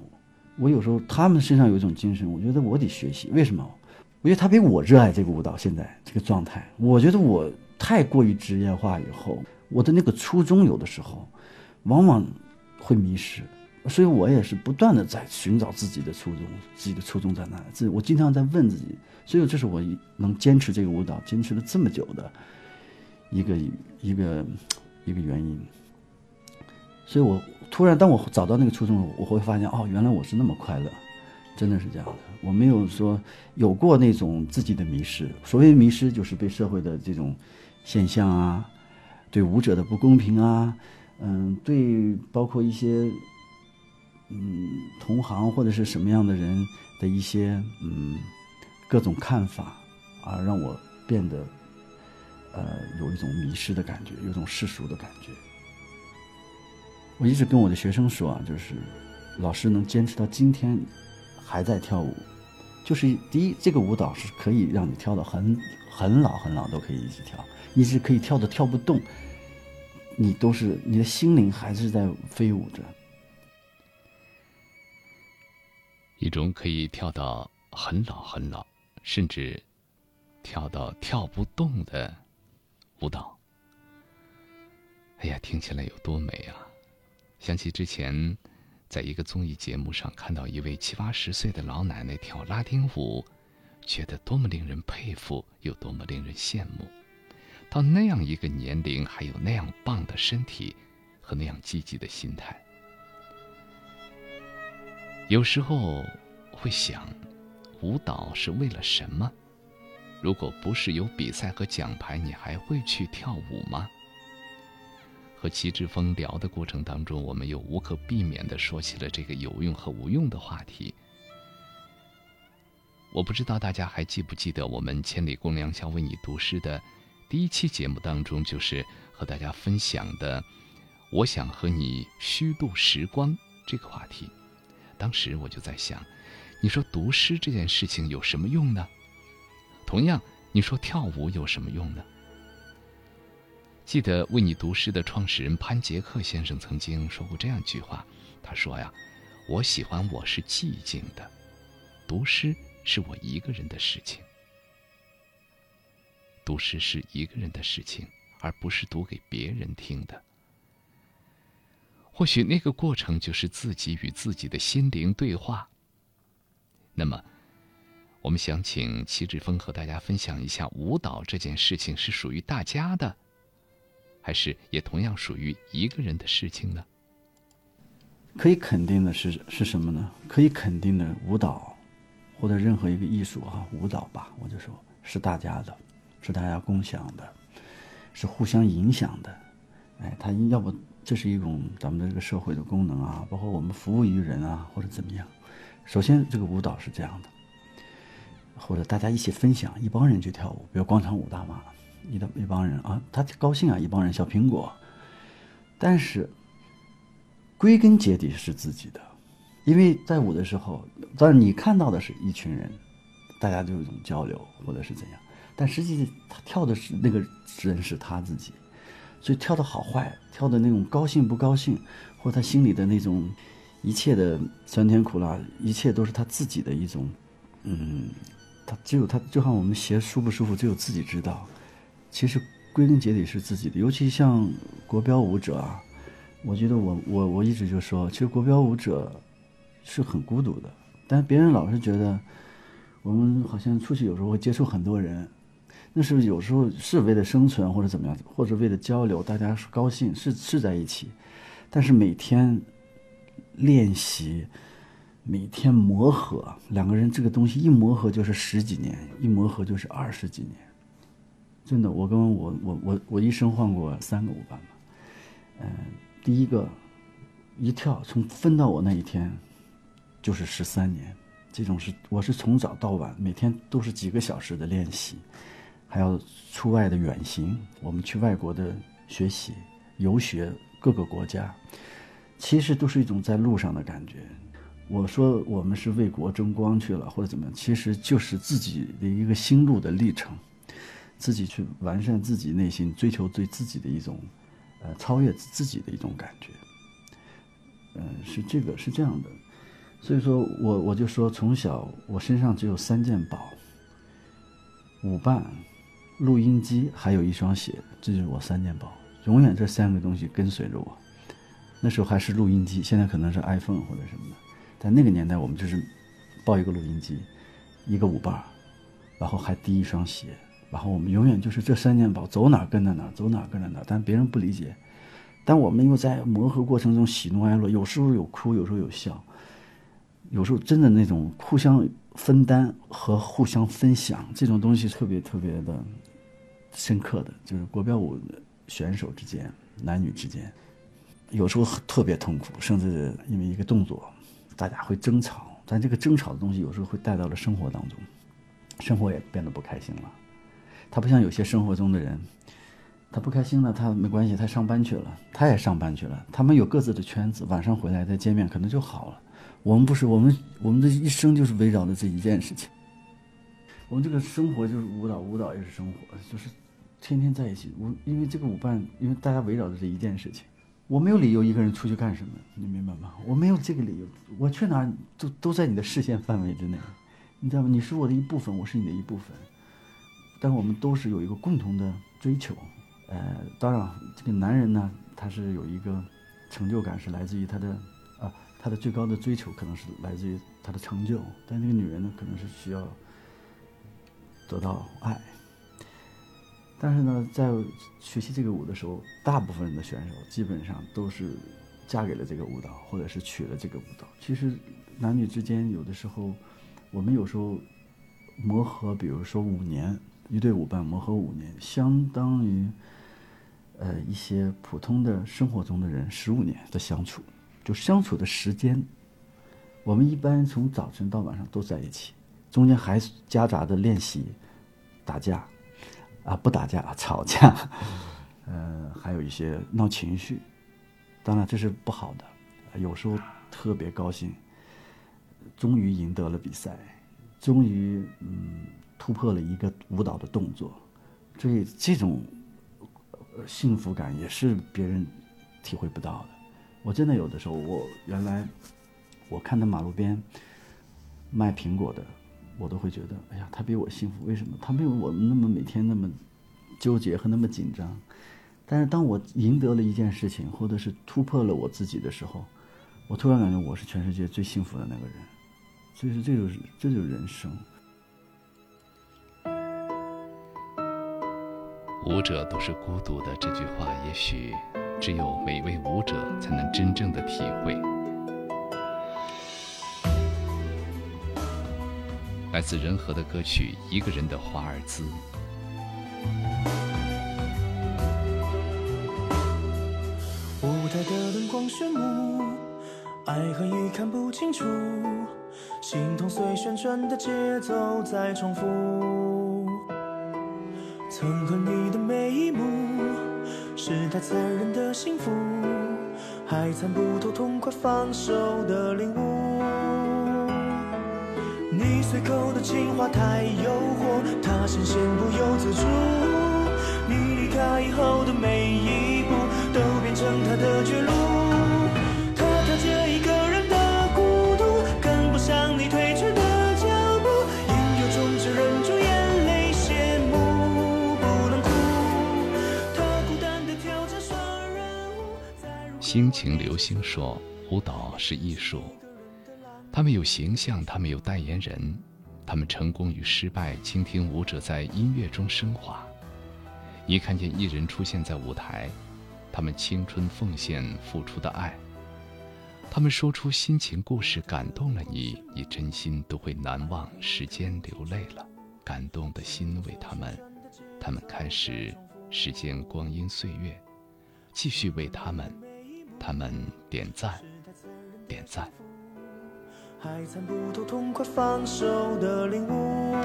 我有时候他们身上有一种精神，我觉得我得学习。为什么？我觉得他比我热爱这个舞蹈。现在这个状态，我觉得我太过于职业化以后，我的那个初衷有的时候往往会迷失。所以我也是不断的在寻找自己的初衷，自己的初衷在哪里？自我经常在问自己，所以这是我能坚持这个舞蹈坚持了这么久的一个一个一个原因。所以我突然当我找到那个初衷，我会发现哦，原来我是那么快乐，真的是这样的。我没有说有过那种自己的迷失，所谓迷失就是被社会的这种现象啊，对舞者的不公平啊，嗯，对包括一些。嗯，同行或者是什么样的人的一些嗯各种看法，啊让我变得呃有一种迷失的感觉，有种世俗的感觉。我一直跟我的学生说啊，就是老师能坚持到今天还在跳舞，就是第一，这个舞蹈是可以让你跳到很很老很老都可以一直跳，一直可以跳的跳不动，你都是你的心灵还是在飞舞着。一种可以跳到很老很老，甚至跳到跳不动的舞蹈。哎呀，听起来有多美啊！想起之前在一个综艺节目上看到一位七八十岁的老奶奶跳拉丁舞，觉得多么令人佩服，又多么令人羡慕。到那样一个年龄，还有那样棒的身体和那样积极的心态。有时候会想，舞蹈是为了什么？如果不是有比赛和奖牌，你还会去跳舞吗？和齐志峰聊的过程当中，我们又无可避免的说起了这个有用和无用的话题。我不知道大家还记不记得我们千里共良宵为你读诗的第一期节目当中，就是和大家分享的“我想和你虚度时光”这个话题。当时我就在想，你说读诗这件事情有什么用呢？同样，你说跳舞有什么用呢？记得为你读诗的创始人潘杰克先生曾经说过这样一句话，他说呀：“我喜欢我是寂静的，读诗是我一个人的事情。读诗是一个人的事情，而不是读给别人听的。或许那个过程就是自己与自己的心灵对话。那么，我们想请齐志峰和大家分享一下，舞蹈这件事情是属于大家的。”还是也同样属于一个人的事情呢？可以肯定的是是什么呢？可以肯定的，舞蹈或者任何一个艺术啊，舞蹈吧，我就说是大家的，是大家共享的，是互相影响的。哎，它要不这是一种咱们的这个社会的功能啊，包括我们服务于人啊，或者怎么样。首先，这个舞蹈是这样的，或者大家一起分享，一帮人去跳舞，比如广场舞大妈。一的一帮人啊，他高兴啊，一帮人小苹果。但是归根结底是自己的，因为在舞的时候，当你看到的是一群人，大家就有一种交流或者是怎样，但实际他跳的是那个人是他自己，所以跳的好坏，跳的那种高兴不高兴，或他心里的那种一切的酸甜苦辣，一切都是他自己的一种，嗯，他只有他，就像我们鞋舒不舒服，只有自己知道。其实归根结底是自己的，尤其像国标舞者啊，我觉得我我我一直就说，其实国标舞者是很孤独的。但别人老是觉得我们好像出去有时候会接触很多人，那是有时候是为了生存或者怎么样，或者为了交流，大家是高兴是是在一起。但是每天练习，每天磨合，两个人这个东西一磨合就是十几年，一磨合就是二十几年。真的，我跟我我我我一生换过三个舞伴吧，嗯，第一个一跳从分到我那一天就是十三年，这种是我是从早到晚每天都是几个小时的练习，还要出外的远行，我们去外国的学习游学各个国家，其实都是一种在路上的感觉。我说我们是为国争光去了或者怎么样，其实就是自己的一个心路的历程。自己去完善自己内心，追求对自己的一种，呃，超越自己的一种感觉。嗯，是这个，是这样的。所以说我我就说，从小我身上只有三件宝：舞伴、录音机，还有一双鞋。这就是我三件宝，永远这三个东西跟随着我。那时候还是录音机，现在可能是 iPhone 或者什么的。在那个年代，我们就是抱一个录音机，一个舞伴，然后还第一双鞋。然后我们永远就是这三件宝，走哪跟着哪，走哪跟着哪。但别人不理解，但我们又在磨合过程中喜怒哀乐，有时候有哭，有时候有笑，有时候真的那种互相分担和互相分享这种东西特别特别的深刻的，就是国标舞选手之间、男女之间，有时候特别痛苦，甚至因为一个动作，大家会争吵。但这个争吵的东西有时候会带到了生活当中，生活也变得不开心了。他不像有些生活中的人，他不开心了，他没关系，他上班去了，他也上班去了，他们有各自的圈子，晚上回来再见面可能就好了。我们不是，我们我们的一生就是围绕着这一件事情。我们这个生活就是舞蹈，舞蹈也是生活，就是天天在一起。舞，因为这个舞伴，因为大家围绕着这一件事情，我没有理由一个人出去干什么，你明白吗？我没有这个理由，我去哪都都在你的视线范围之内，你知道吗？你是我的一部分，我是你的一部分。但我们都是有一个共同的追求，呃，当然，这个男人呢，他是有一个成就感，是来自于他的，啊，他的最高的追求可能是来自于他的成就。但那个女人呢，可能是需要得到爱。但是呢，在学习这个舞的时候，大部分的选手基本上都是嫁给了这个舞蹈，或者是娶了这个舞蹈。其实男女之间有的时候，我们有时候磨合，比如说五年。一对舞伴磨合五年，相当于，呃一些普通的生活中的人十五年的相处，就相处的时间，我们一般从早晨到晚上都在一起，中间还夹杂着练习打架，啊不打架吵架，呃还有一些闹情绪，当然这是不好的，有时候特别高兴，终于赢得了比赛，终于嗯突破了一个舞蹈的动作。所以这种幸福感也是别人体会不到的。我真的有的时候，我原来我看到马路边卖苹果的，我都会觉得，哎呀，他比我幸福。为什么？他没有我们那么每天那么纠结和那么紧张。但是当我赢得了一件事情，或者是突破了我自己的时候，我突然感觉我是全世界最幸福的那个人。所以说，这就是这就是人生。舞者都是孤独的，这句话也许只有每位舞者才能真正的体会。来自仁和的歌曲《一个人的华尔兹》。舞台的灯光炫目，爱恨已看不清楚，心痛随旋转的节奏在重复。曾和你的每一幕，是太残忍的幸福，还参不透痛快放手的领悟。你随口的情话太诱惑，他深陷不由自主。你离开以后的每一步，都变成他的绝路。他踏着一个人的孤独，跟不上你退却的脚步，应有种只忍住眼泪谢幕。心情流星说：“舞蹈是艺术，他们有形象，他们有代言人，他们成功与失败，倾听舞者在音乐中升华。一看见艺人出现在舞台，他们青春奉献付出的爱，他们说出心情故事，感动了你，你真心都会难忘。时间流泪了，感动的心为他们，他们开始时间光阴岁月，继续为他们。”他们点赞，点赞。还参不透痛快放手的领悟。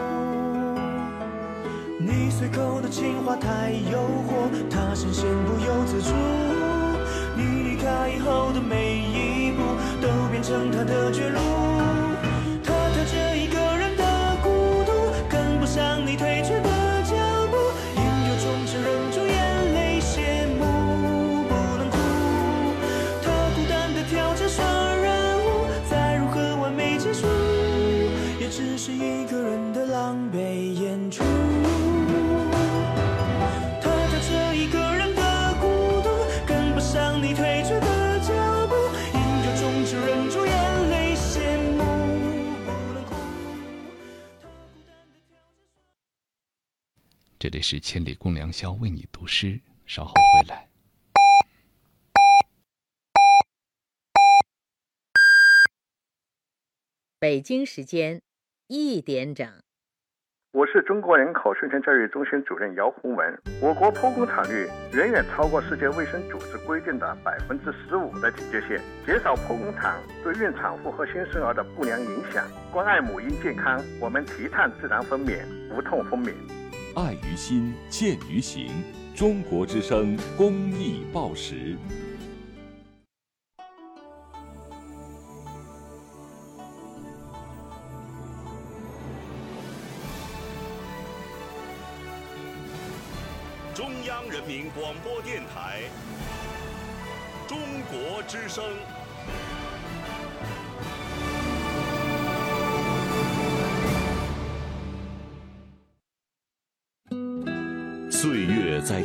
你随口的情话太诱惑，他深陷不由自主。你离开以后的每一步，都变成他的绝路。他踏着一个人的孤独，跟不上你退这里是千里共良宵为你读诗，稍后回来。北京时间一点整，我是中国人口宣传教育中心主任姚洪文。我国剖宫产率远远超过世界卫生组织规定的百分之十五的警戒线，减少剖宫产对孕产妇和新生儿的不良影响，关爱母婴健康。我们提倡自然分娩、无痛分娩。爱于心，见于行。中国之声公益报时。中央人民广播电台《中国之声》。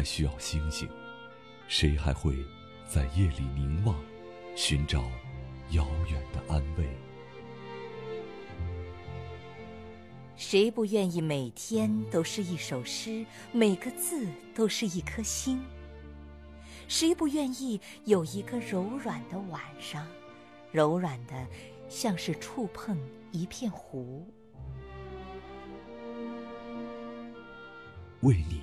还需要星星？谁还会在夜里凝望，寻找遥远的安慰？谁不愿意每天都是一首诗，每个字都是一颗星？谁不愿意有一个柔软的晚上，柔软的像是触碰一片湖？为你，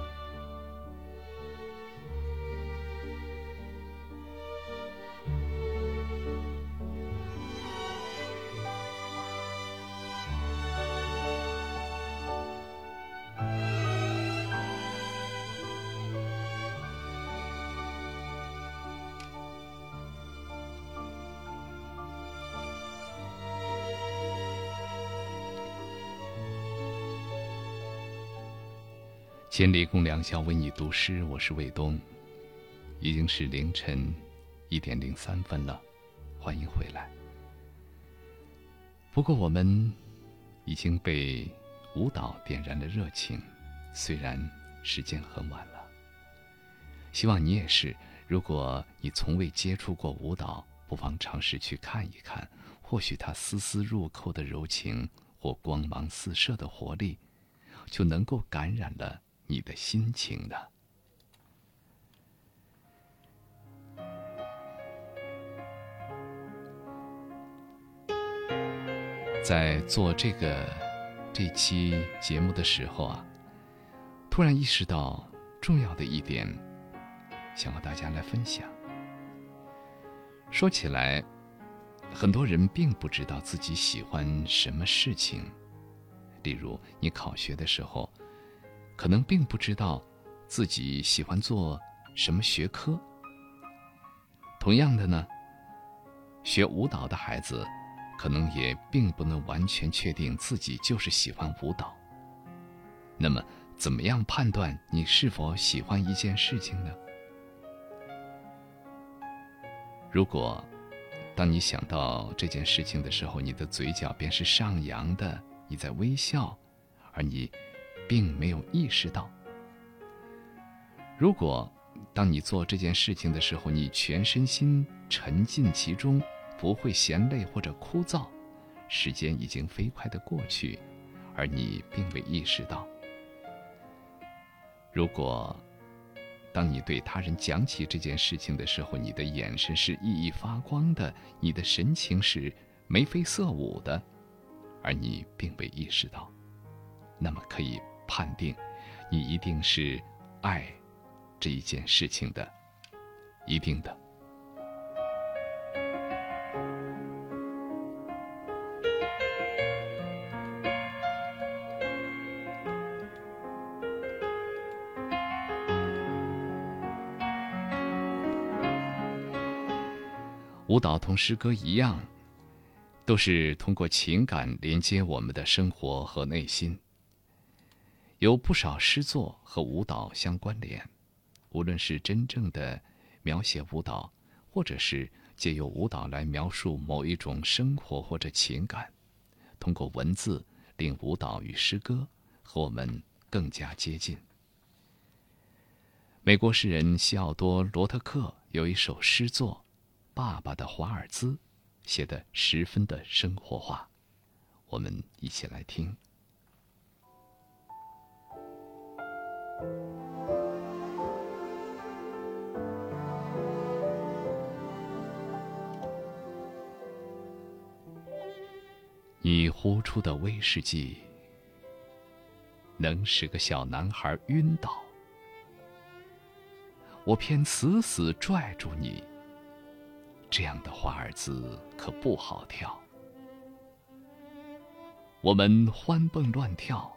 千里共良宵，为你读诗。我是卫东，已经是凌晨一点零三分了，欢迎回来。不过我们已经被舞蹈点燃了热情，虽然时间很晚了。希望你也是。如果你从未接触过舞蹈，不妨尝试去看一看，或许它丝丝入扣的柔情或光芒四射的活力，就能够感染了。你的心情呢？在做这个这期节目的时候啊，突然意识到重要的一点，想和大家来分享。说起来，很多人并不知道自己喜欢什么事情，例如你考学的时候。可能并不知道自己喜欢做什么学科。同样的呢，学舞蹈的孩子，可能也并不能完全确定自己就是喜欢舞蹈。那么，怎么样判断你是否喜欢一件事情呢？如果当你想到这件事情的时候，你的嘴角便是上扬的，你在微笑，而你。并没有意识到，如果当你做这件事情的时候，你全身心沉浸其中，不会嫌累或者枯燥，时间已经飞快的过去，而你并未意识到。如果当你对他人讲起这件事情的时候，你的眼神是熠熠发光的，你的神情是眉飞色舞的，而你并未意识到，那么可以。判定，你一定是爱这一件事情的，一定的。舞蹈同诗歌一样，都是通过情感连接我们的生活和内心。有不少诗作和舞蹈相关联，无论是真正的描写舞蹈，或者是借由舞蹈来描述某一种生活或者情感，通过文字令舞蹈与诗歌和我们更加接近。美国诗人西奥多·罗特克有一首诗作《爸爸的华尔兹》，写的十分的生活化，我们一起来听。你呼出的威士忌，能使个小男孩晕倒。我偏死死拽住你，这样的华尔兹可不好跳。我们欢蹦乱跳。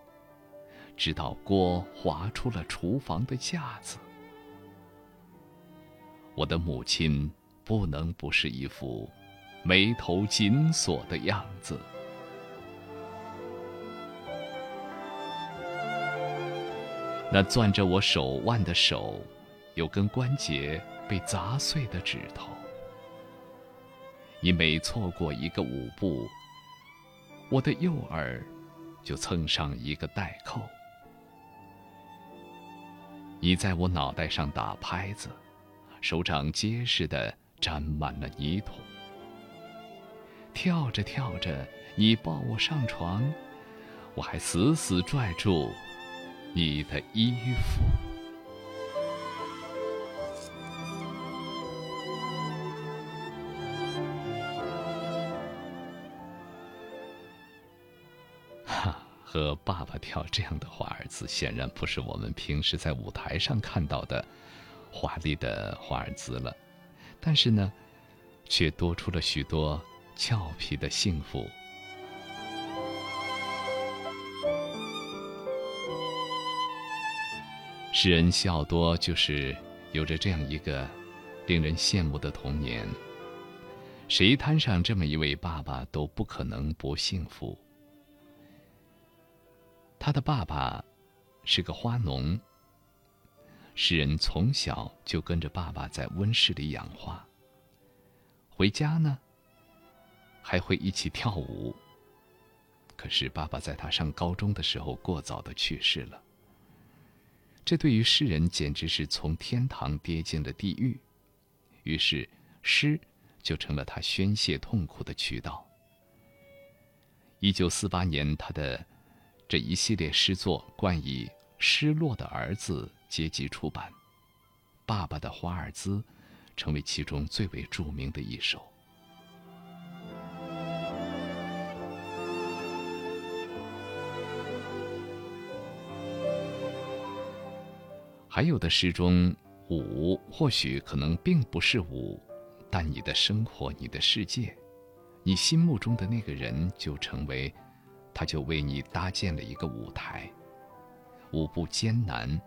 直到锅滑出了厨房的架子，我的母亲不能不是一副眉头紧锁的样子。那攥着我手腕的手，有根关节被砸碎的指头。你每错过一个舞步，我的右耳就蹭上一个带扣。你在我脑袋上打拍子，手掌结实的沾满了泥土。跳着跳着，你抱我上床，我还死死拽住。你的衣服，和爸爸跳这样的华尔兹，显然不是我们平时在舞台上看到的华丽的华尔兹了，但是呢，却多出了许多俏皮的幸福。诗人西奥多就是有着这样一个令人羡慕的童年。谁摊上这么一位爸爸，都不可能不幸福。他的爸爸是个花农。诗人从小就跟着爸爸在温室里养花。回家呢，还会一起跳舞。可是爸爸在他上高中的时候过早的去世了。这对于诗人简直是从天堂跌进了地狱，于是诗就成了他宣泄痛苦的渠道。一九四八年，他的这一系列诗作冠以“失落的儿子”结集出版，《爸爸的华尔兹》成为其中最为著名的一首。还有的诗中，舞或许可能并不是舞，但你的生活、你的世界、你心目中的那个人，就成为，他就为你搭建了一个舞台。舞步艰难，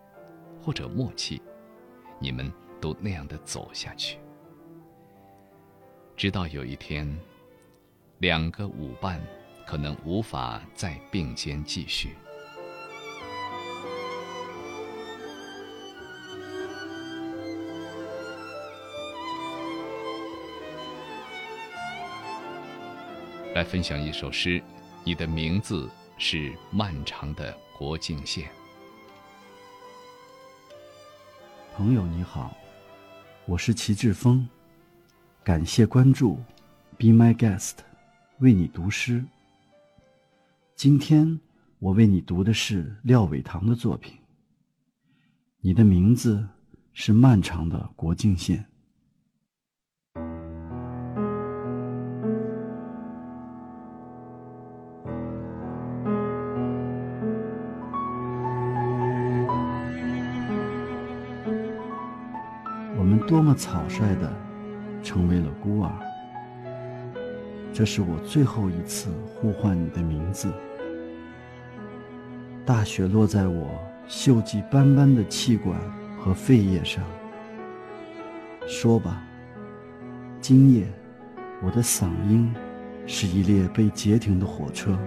或者默契，你们都那样的走下去，直到有一天，两个舞伴可能无法再并肩继续。来分享一首诗，你的名字是漫长的国境线。朋友你好，我是齐志峰，感谢关注，Be my guest，为你读诗。今天我为你读的是廖伟棠的作品。你的名字是漫长的国境线。多么草率的成为了孤儿！这是我最后一次呼唤你的名字。大雪落在我锈迹斑斑的气管和肺叶上。说吧，今夜我的嗓音是一列被截停的火车。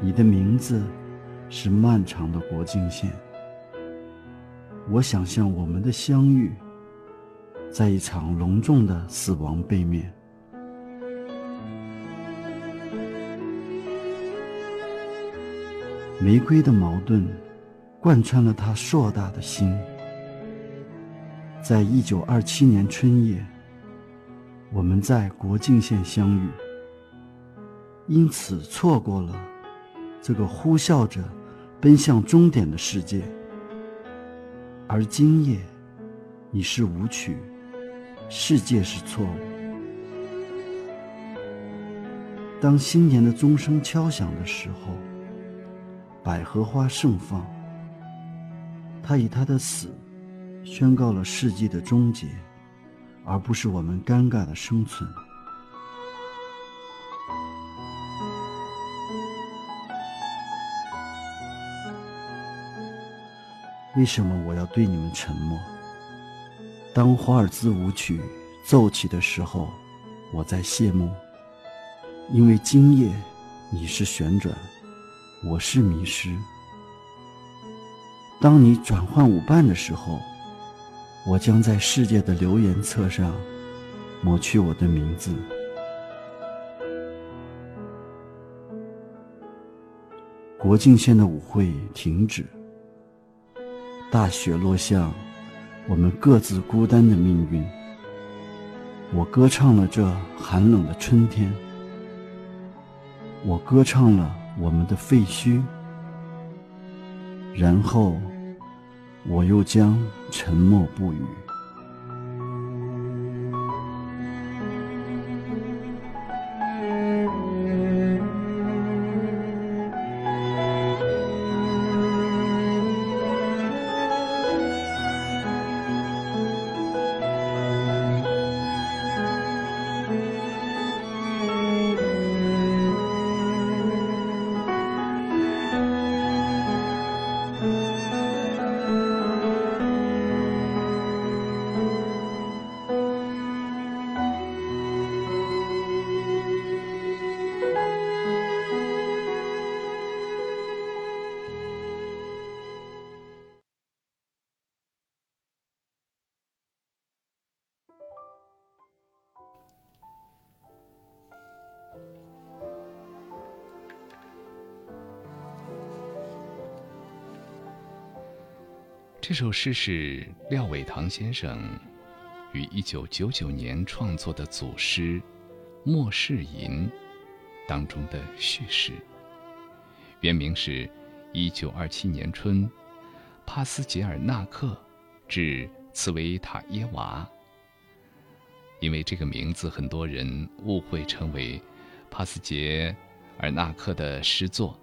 你的名字是漫长的国境线。我想象我们的相遇。在一场隆重的死亡背面，玫瑰的矛盾贯穿了他硕大的心。在一九二七年春夜，我们在国境线相遇，因此错过了这个呼啸着奔向终点的世界。而今夜，你是舞曲。世界是错误。当新年的钟声敲响的时候，百合花盛放。他以他的死，宣告了世纪的终结，而不是我们尴尬的生存。为什么我要对你们沉默？当华尔兹舞曲奏起的时候，我在谢幕，因为今夜你是旋转，我是迷失。当你转换舞伴的时候，我将在世界的留言册上抹去我的名字。国境线的舞会停止，大雪落向我们各自孤单的命运。我歌唱了这寒冷的春天，我歌唱了我们的废墟，然后我又将沉默不语。这首诗是廖伟棠先生于一九九九年创作的组诗《末世吟》当中的序诗。原名是一九二七年春，帕斯捷尔纳克至茨维塔耶娃。因为这个名字，很多人误会成为帕斯捷尔纳克的诗作。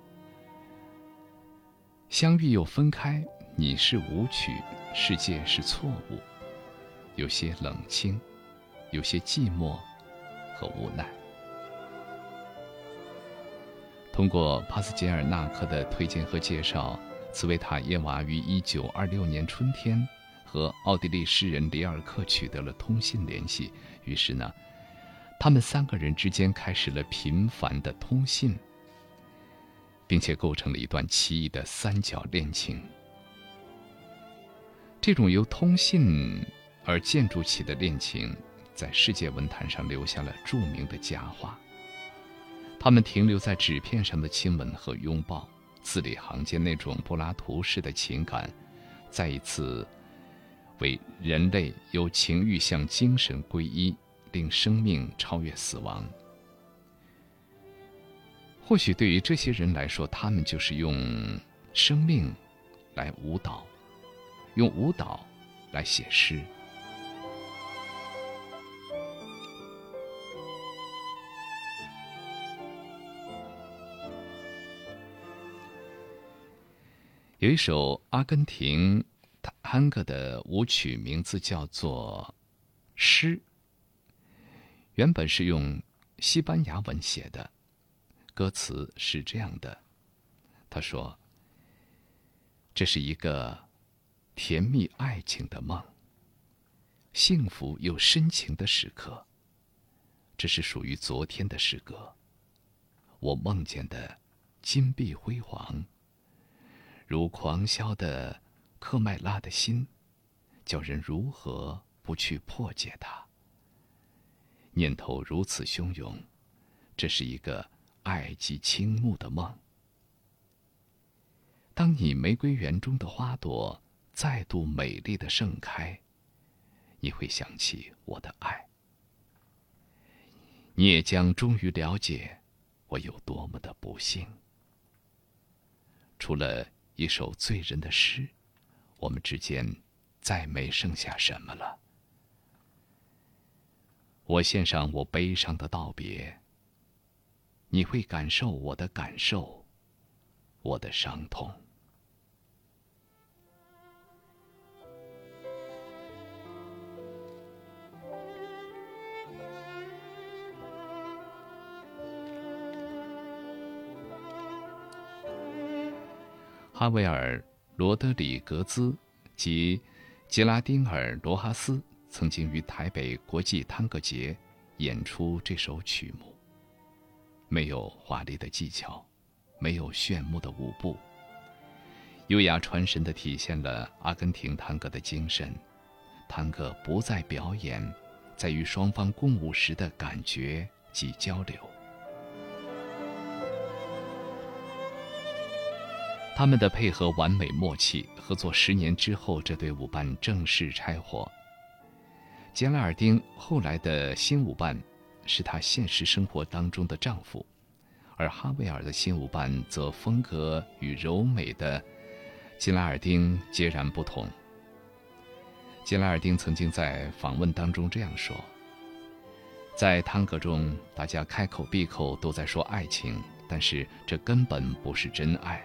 相遇又分开。你是舞曲，世界是错误，有些冷清，有些寂寞和无奈。通过帕斯捷尔纳克的推荐和介绍，茨维塔耶娃于一九二六年春天和奥地利诗人里尔克取得了通信联系。于是呢，他们三个人之间开始了频繁的通信，并且构成了一段奇异的三角恋情。这种由通信而建筑起的恋情，在世界文坛上留下了著名的佳话。他们停留在纸片上的亲吻和拥抱，字里行间那种柏拉图式的情感，再一次为人类由情欲向精神归一，令生命超越死亡。或许对于这些人来说，他们就是用生命来舞蹈。用舞蹈来写诗。有一首阿根廷探戈的舞曲，名字叫做《诗》。原本是用西班牙文写的，歌词是这样的：他说，这是一个。甜蜜爱情的梦，幸福又深情的时刻。这是属于昨天的诗歌。我梦见的金碧辉煌，如狂啸的克麦拉的心，叫人如何不去破解它？念头如此汹涌，这是一个爱极倾慕的梦。当你玫瑰园中的花朵。再度美丽的盛开，你会想起我的爱，你也将终于了解我有多么的不幸。除了一首醉人的诗，我们之间再没剩下什么了。我献上我悲伤的道别，你会感受我的感受，我的伤痛。哈维尔·罗德里格兹及吉拉丁尔·罗哈斯曾经于台北国际探戈节演出这首曲目。没有华丽的技巧，没有炫目的舞步，优雅传神的体现了阿根廷探戈的精神。探戈不在表演，在与双方共舞时的感觉及交流。他们的配合完美默契，合作十年之后，这对舞伴正式拆伙。杰拉尔丁后来的新舞伴，是他现实生活当中的丈夫，而哈维尔的新舞伴则风格与柔美的吉拉尔丁截然不同。吉拉尔丁曾经在访问当中这样说：“在探戈中，大家开口闭口都在说爱情，但是这根本不是真爱。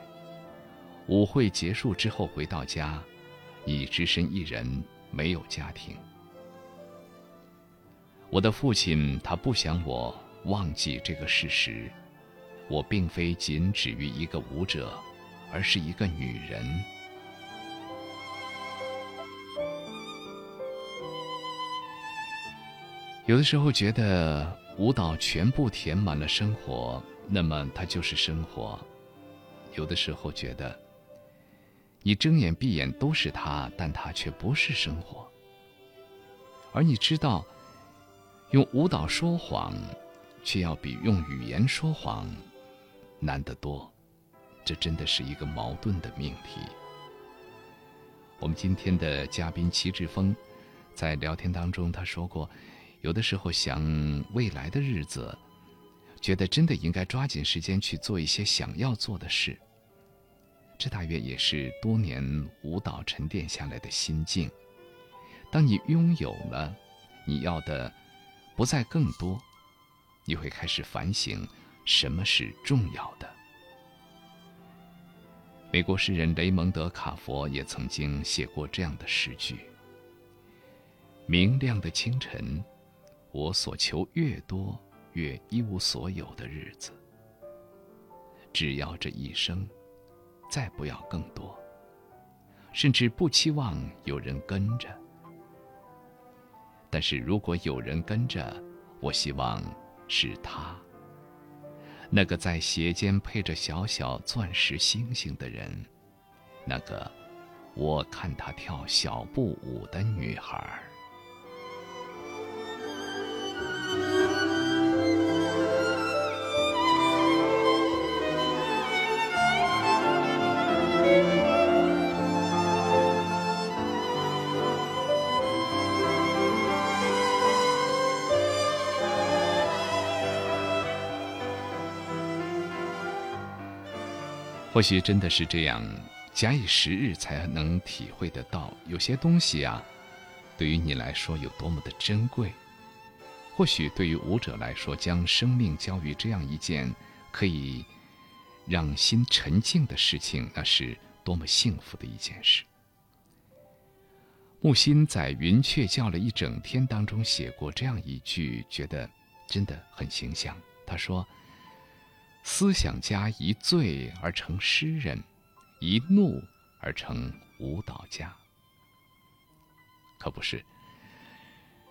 舞会结束之后回到家，你只身一人，没有家庭。我的父亲他不想我忘记这个事实，我并非仅止于一个舞者，而是一个女人。”有的时候觉得舞蹈全部填满了生活，那么它就是生活；有的时候觉得你睁眼闭眼都是他，但他却不是生活。而你知道，用舞蹈说谎，却要比用语言说谎难得多。这真的是一个矛盾的命题。我们今天的嘉宾齐志峰，在聊天当中他说过。有的时候想未来的日子，觉得真的应该抓紧时间去做一些想要做的事。这大约也是多年舞蹈沉淀下来的心境。当你拥有了你要的，不再更多，你会开始反省什么是重要的。美国诗人雷蒙德·卡佛也曾经写过这样的诗句：“明亮的清晨。”我所求越多，越一无所有的日子。只要这一生，再不要更多，甚至不期望有人跟着。但是如果有人跟着，我希望是他，那个在鞋尖配着小小钻石星星的人，那个我看他跳小步舞的女孩。或许真的是这样，假以时日才能体会得到，有些东西啊，对于你来说有多么的珍贵。或许对于舞者来说，将生命交于这样一件可以让心沉静的事情，那是多么幸福的一件事。木心在《云雀叫了一整天》当中写过这样一句，觉得真的很形象。他说。思想家一醉而成诗人，一怒而成舞蹈家。可不是，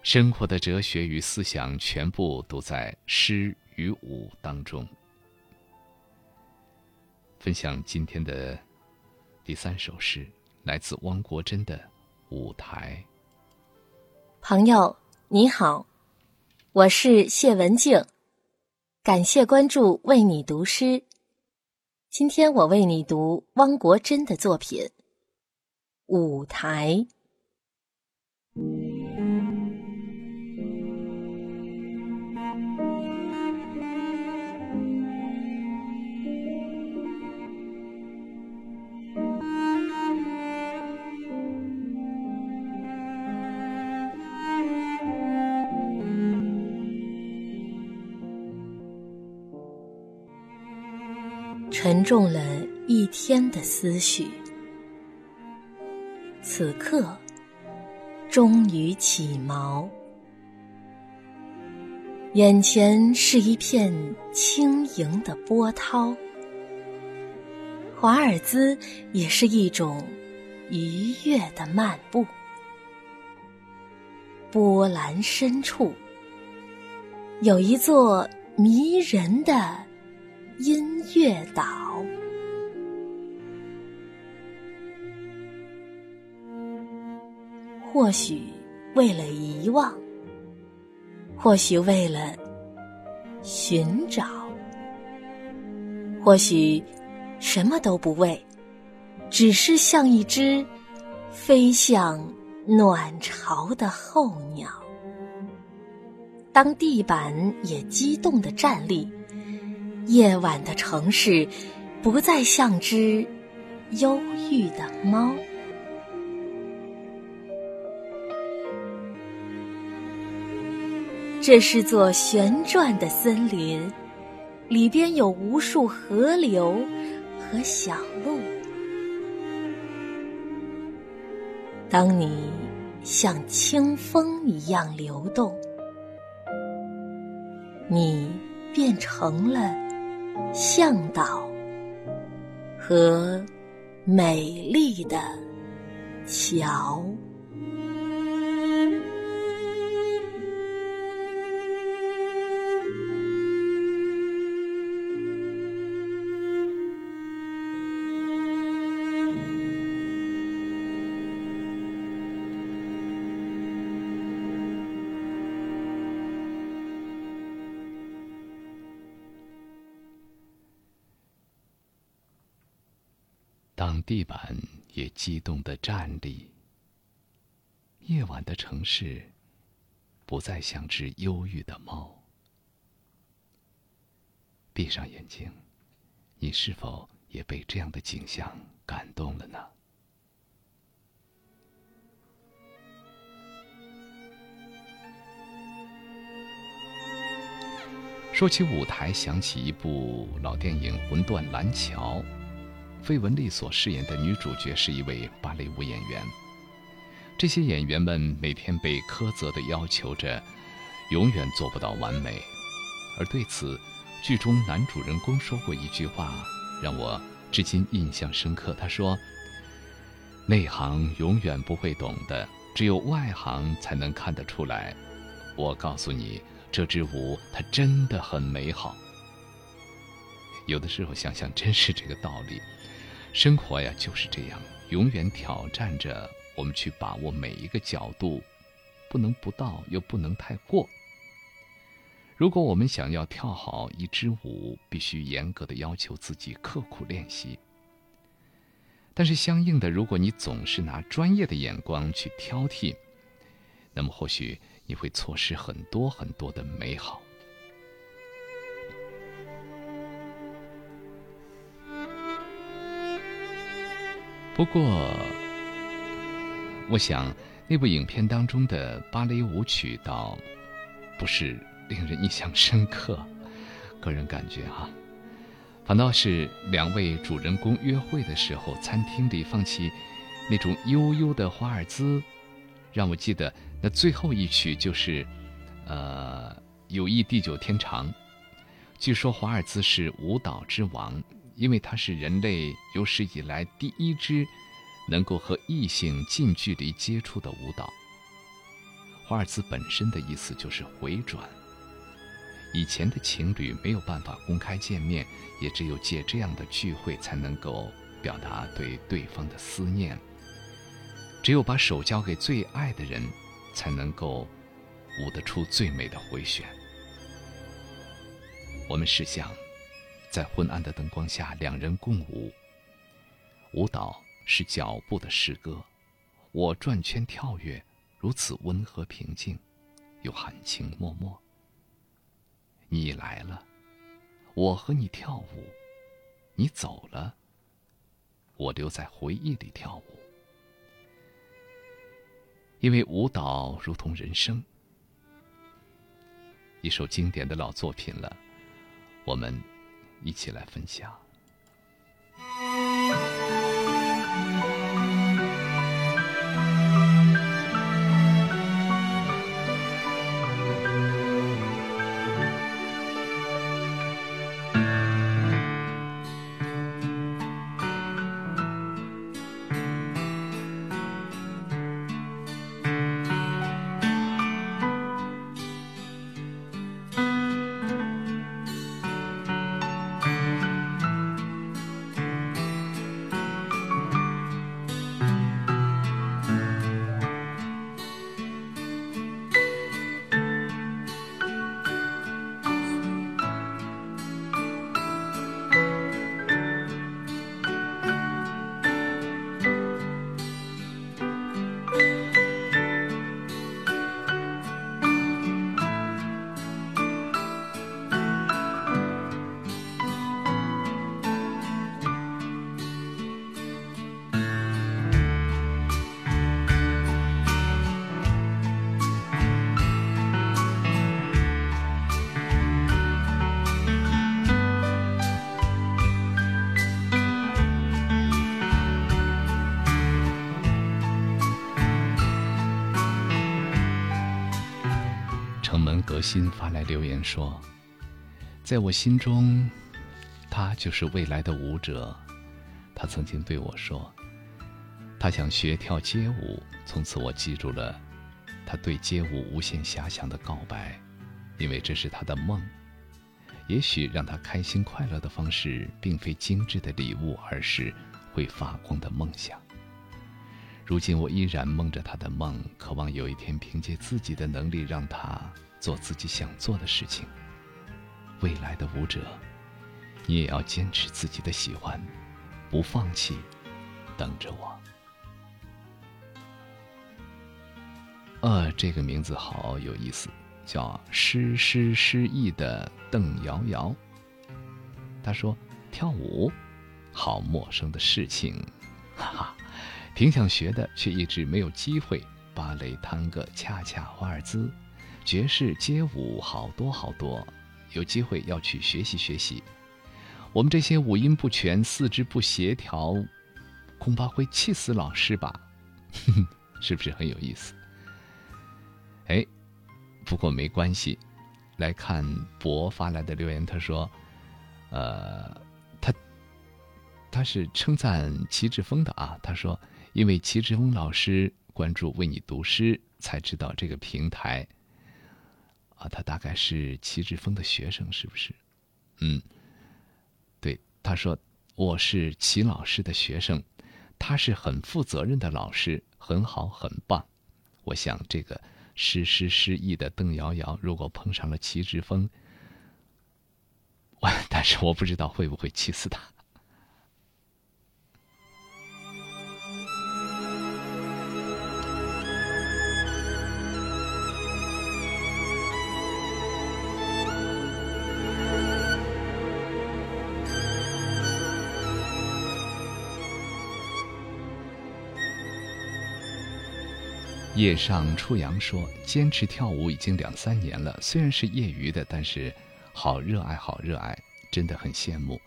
生活的哲学与思想全部都在诗与舞当中。分享今天的第三首诗，来自汪国真的《舞台》。朋友你好，我是谢文静。感谢关注，为你读诗。今天我为你读汪国真的作品《舞台》。沉重了一天的思绪，此刻终于起锚。眼前是一片轻盈的波涛，华尔兹也是一种愉悦的漫步。波澜深处，有一座迷人的音乐岛。或许为了遗忘，或许为了寻找，或许什么都不为，只是像一只飞向。暖巢的候鸟，当地板也激动的站立，夜晚的城市不再像只忧郁的猫。这是座旋转的森林，里边有无数河流和小路。当你像清风一样流动，你变成了向导和美丽的小。地板也激动的站立，夜晚的城市不再像只忧郁的猫。闭上眼睛，你是否也被这样的景象感动了呢？说起舞台，想起一部老电影《魂断蓝桥》。费雯丽所饰演的女主角是一位芭蕾舞演员。这些演员们每天被苛责地要求着，永远做不到完美。而对此，剧中男主人公说过一句话，让我至今印象深刻。他说：“内行永远不会懂的，只有外行才能看得出来。我告诉你，这支舞它真的很美好。”有的时候想想，真是这个道理。生活呀就是这样，永远挑战着我们去把握每一个角度，不能不到，又不能太过。如果我们想要跳好一支舞，必须严格的要求自己，刻苦练习。但是相应的，如果你总是拿专业的眼光去挑剔，那么或许你会错失很多很多的美好。不过，我想那部影片当中的芭蕾舞曲倒不是令人印象深刻，个人感觉哈，反倒是两位主人公约会的时候，餐厅里放起那种悠悠的华尔兹，让我记得那最后一曲就是，呃，友谊地久天长。据说华尔兹是舞蹈之王。因为它是人类有史以来第一支能够和异性近距离接触的舞蹈。华尔兹本身的意思就是回转。以前的情侣没有办法公开见面，也只有借这样的聚会才能够表达对对方的思念。只有把手交给最爱的人，才能够舞得出最美的回旋。我们试想。在昏暗的灯光下，两人共舞。舞蹈是脚步的诗歌，我转圈跳跃，如此温和平静，又含情脉脉。你来了，我和你跳舞；你走了，我留在回忆里跳舞。因为舞蹈如同人生，一首经典的老作品了，我们。一起来分享。说：“在我心中，他就是未来的舞者。他曾经对我说，他想学跳街舞。从此，我记住了他对街舞无限遐想的告白，因为这是他的梦。也许让他开心快乐的方式，并非精致的礼物，而是会发光的梦想。”如今我依然梦着他的梦，渴望有一天凭借自己的能力让他做自己想做的事情。未来的舞者，你也要坚持自己的喜欢，不放弃，等着我。呃，这个名字好有意思，叫诗诗诗意的邓瑶瑶。他说：“跳舞，好陌生的事情，哈哈。”挺想学的，却一直没有机会。芭蕾、探戈、恰恰、华尔兹、爵士、街舞，好多好多，有机会要去学习学习。我们这些五音不全、四肢不协调，恐怕会气死老师吧？是不是很有意思？哎，不过没关系。来看博发来的留言，他说：“呃，他他是称赞齐志峰的啊。”他说。因为齐志峰老师关注“为你读诗”，才知道这个平台。啊，他大概是齐志峰的学生，是不是？嗯，对，他说我是齐老师的学生，他是很负责任的老师，很好，很棒。我想这个诗诗诗意的邓瑶瑶，如果碰上了齐志峰，我 但是我不知道会不会气死他。夜上初阳说：“坚持跳舞已经两三年了，虽然是业余的，但是好热爱，好热爱，真的很羡慕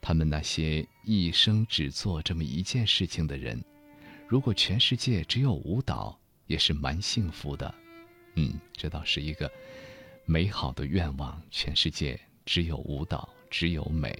他们那些一生只做这么一件事情的人。如果全世界只有舞蹈，也是蛮幸福的。嗯，这倒是一个美好的愿望。全世界只有舞蹈，只有美。”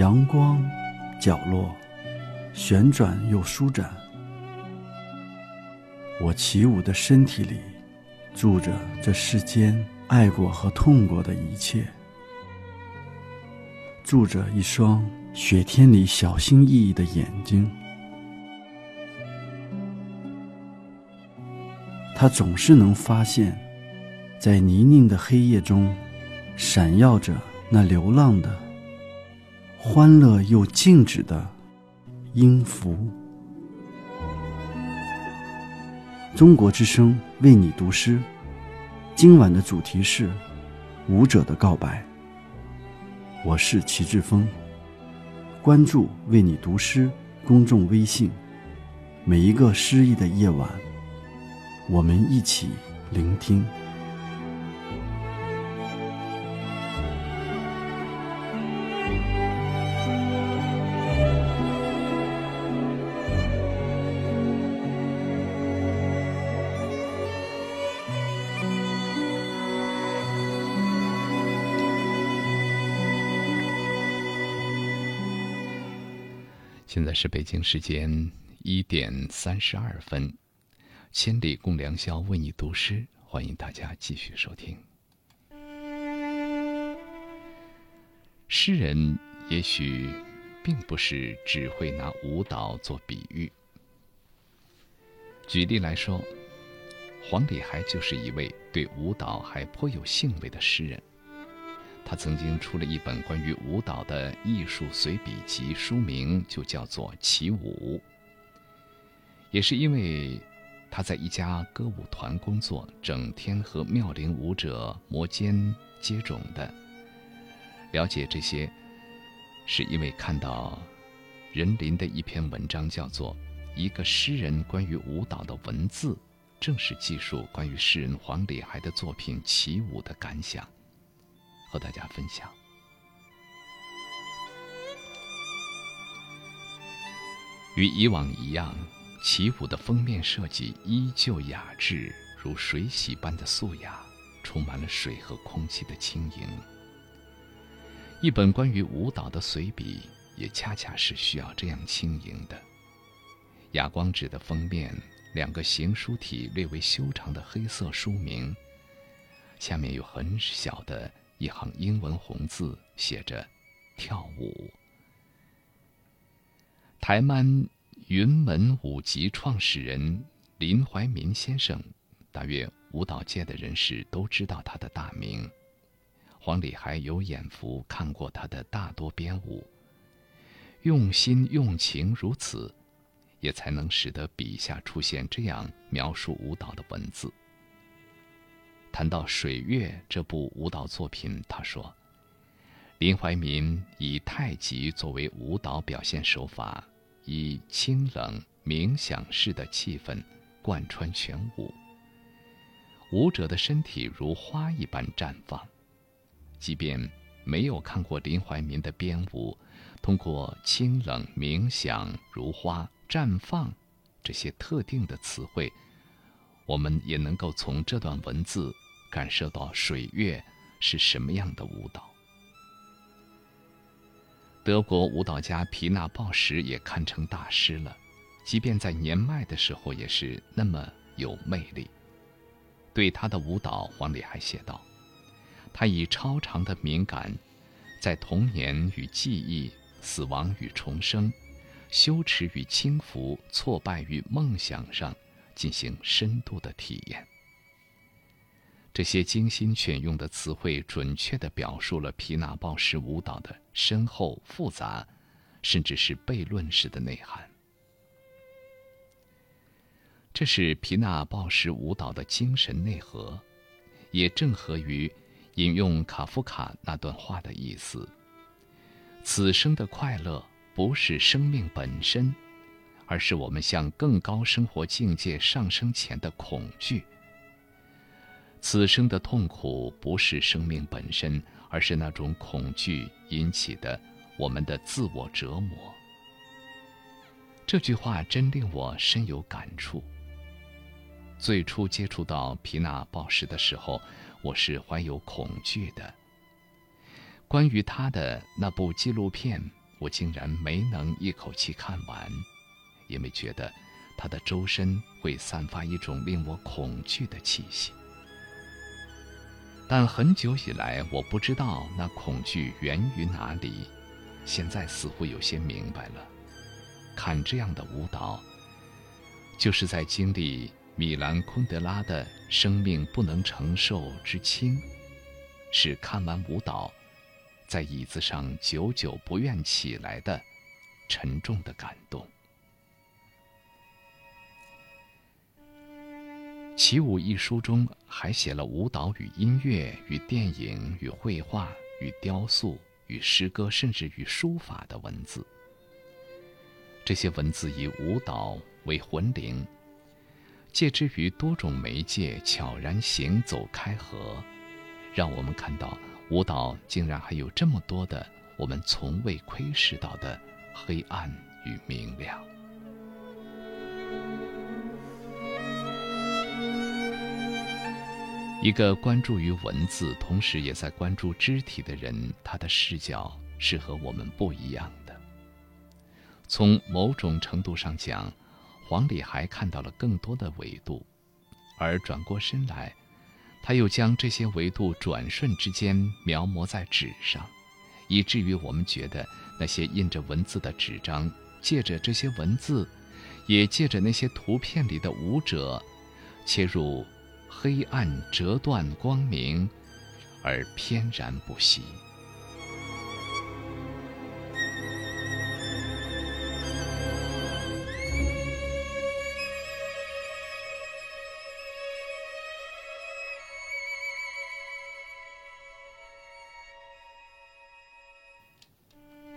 阳光，角落，旋转又舒展。我起舞的身体里，住着这世间爱过和痛过的一切，住着一双雪天里小心翼翼的眼睛。它总是能发现，在泥泞的黑夜中，闪耀着那流浪的。欢乐又静止的音符。中国之声为你读诗，今晚的主题是舞者的告白。我是齐志峰，关注“为你读诗”公众微信，每一个诗意的夜晚，我们一起聆听。现在是北京时间一点三十二分，千里共良宵，为你读诗，欢迎大家继续收听。诗人也许并不是只会拿舞蹈做比喻。举例来说，黄礼海就是一位对舞蹈还颇有兴味的诗人。他曾经出了一本关于舞蹈的艺术随笔集，书名就叫做《起舞》。也是因为他在一家歌舞团工作，整天和妙龄舞者摩肩接踵的。了解这些，是因为看到任林的一篇文章，叫做《一个诗人关于舞蹈的文字》，正是记述关于诗人黄礼海的作品《起舞》的感想，和大家分享。与以往一样，《起舞》的封面设计依旧雅致，如水洗般的素雅，充满了水和空气的轻盈。一本关于舞蹈的随笔，也恰恰是需要这样轻盈的。哑光纸的封面，两个行书体略微修长的黑色书名，下面有很小的一行英文红字，写着“跳舞”。台湾云门舞集创始人林怀民先生，大约舞蹈界的人士都知道他的大名。黄礼还有眼福看过他的大多编舞，用心用情如此，也才能使得笔下出现这样描述舞蹈的文字。谈到《水月》这部舞蹈作品，他说：“林怀民以太极作为舞蹈表现手法。”以清冷冥想式的气氛贯穿全舞，舞者的身体如花一般绽放。即便没有看过林怀民的编舞，通过“清冷冥想如花绽放”这些特定的词汇，我们也能够从这段文字感受到水月是什么样的舞蹈。德国舞蹈家皮纳鲍什也堪称大师了，即便在年迈的时候也是那么有魅力。对他的舞蹈，黄磊还写道：“他以超长的敏感，在童年与记忆、死亡与重生、羞耻与轻浮、挫败与梦想上进行深度的体验。”这些精心选用的词汇，准确地表述了皮纳鲍什舞蹈的深厚、复杂，甚至是悖论式的内涵。这是皮纳鲍什舞蹈的精神内核，也正合于引用卡夫卡那段话的意思：此生的快乐不是生命本身，而是我们向更高生活境界上升前的恐惧。此生的痛苦不是生命本身，而是那种恐惧引起的我们的自我折磨。这句话真令我深有感触。最初接触到皮纳鲍什的时候，我是怀有恐惧的。关于他的那部纪录片，我竟然没能一口气看完，因为觉得他的周身会散发一种令我恐惧的气息。但很久以来，我不知道那恐惧源于哪里。现在似乎有些明白了。看这样的舞蹈，就是在经历米兰昆德拉的生命不能承受之轻，是看完舞蹈，在椅子上久久不愿起来的沉重的感动。《起舞》一书中还写了舞蹈与音乐、与电影、与绘画、与雕塑、与诗歌，甚至与书法的文字。这些文字以舞蹈为魂灵，借之于多种媒介悄然行走开合，让我们看到舞蹈竟然还有这么多的我们从未窥视到的黑暗与明亮。一个关注于文字，同时也在关注肢体的人，他的视角是和我们不一样的。从某种程度上讲，黄礼还看到了更多的维度，而转过身来，他又将这些维度转瞬之间描摹在纸上，以至于我们觉得那些印着文字的纸张，借着这些文字，也借着那些图片里的舞者，切入。黑暗折断光明，而翩然不息。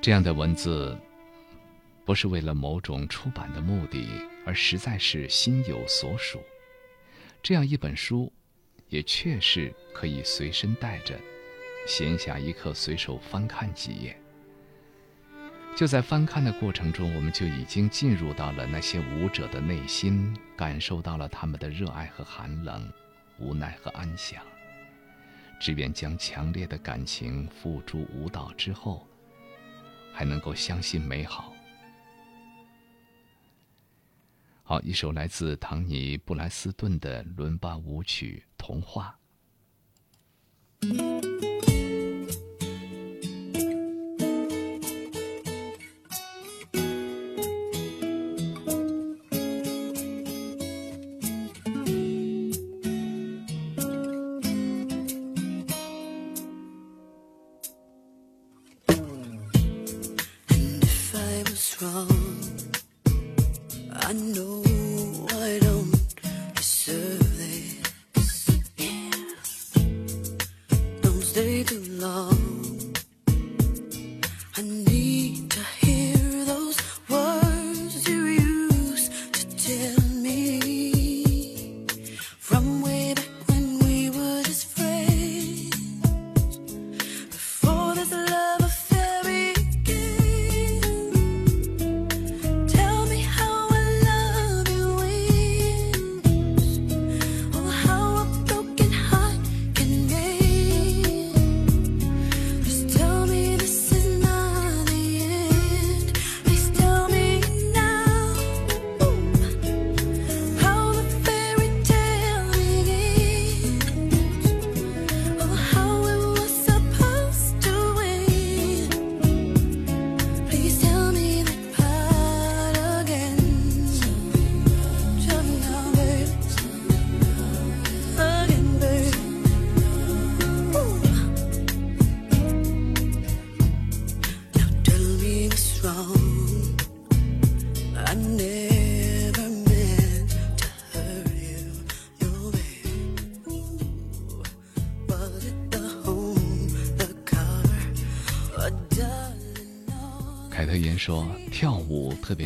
这样的文字，不是为了某种出版的目的，而实在是心有所属。这样一本书，也确实可以随身带着，闲暇一刻随手翻看几页。就在翻看的过程中，我们就已经进入到了那些舞者的内心，感受到了他们的热爱和寒冷，无奈和安详。只愿将强烈的感情付诸舞蹈之后，还能够相信美好。好，一首来自唐尼·布莱斯顿的伦巴舞曲《童话》。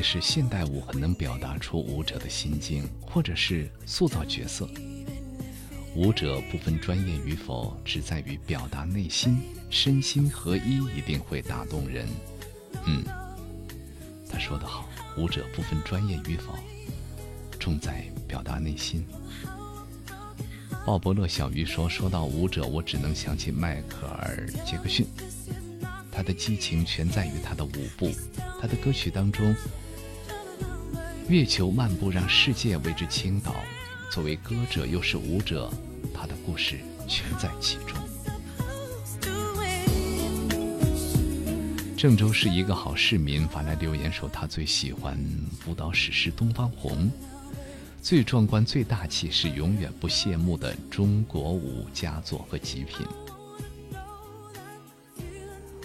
是现代舞，很能表达出舞者的心境，或者是塑造角色。舞者不分专业与否，只在于表达内心，身心合一，一定会打动人。嗯，他说得好，舞者不分专业与否，重在表达内心。鲍勃勒小鱼说：“说到舞者，我只能想起迈克尔·杰克逊。”他的激情全在于他的舞步，他的歌曲当中，月球漫步让世界为之倾倒。作为歌者又是舞者，他的故事全在其中。郑州市一个好市民发来留言说，他最喜欢舞蹈史诗《东方红》，最壮观、最大气，是永远不谢幕的中国舞佳作和极品。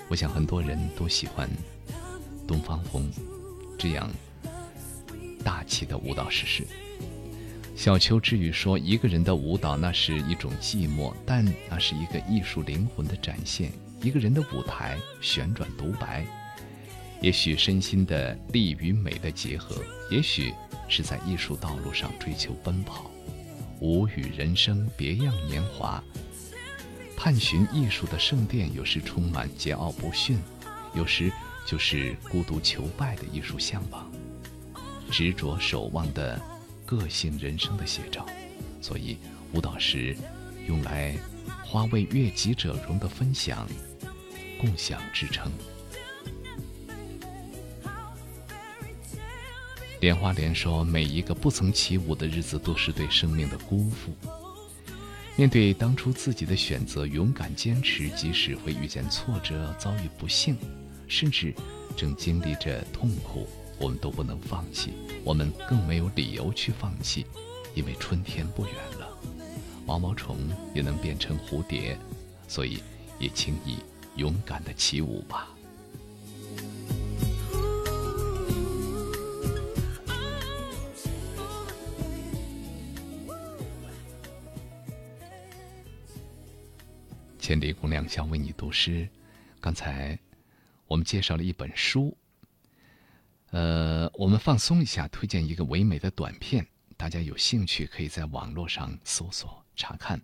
我想很多人都喜欢《东方红》这样大气的舞蹈史诗。小邱之语说：“一个人的舞蹈，那是一种寂寞，但那是一个艺术灵魂的展现。一个人的舞台，旋转独白，也许身心的力与美的结合，也许是在艺术道路上追求奔跑。舞与人生，别样年华。”探寻艺术的圣殿，有时充满桀骜不驯，有时就是孤独求败的艺术向往，执着守望的个性人生的写照。所以，舞蹈时用来花为悦己者容的分享、共享支撑。莲花莲说：“每一个不曾起舞的日子，都是对生命的辜负。”面对当初自己的选择，勇敢坚持，即使会遇见挫折、遭遇不幸，甚至正经历着痛苦，我们都不能放弃。我们更没有理由去放弃，因为春天不远了，毛毛虫也能变成蝴蝶，所以也请你勇敢的起舞吧。千里共良宵，为你读诗。刚才我们介绍了一本书，呃，我们放松一下，推荐一个唯美的短片，大家有兴趣可以在网络上搜索查看。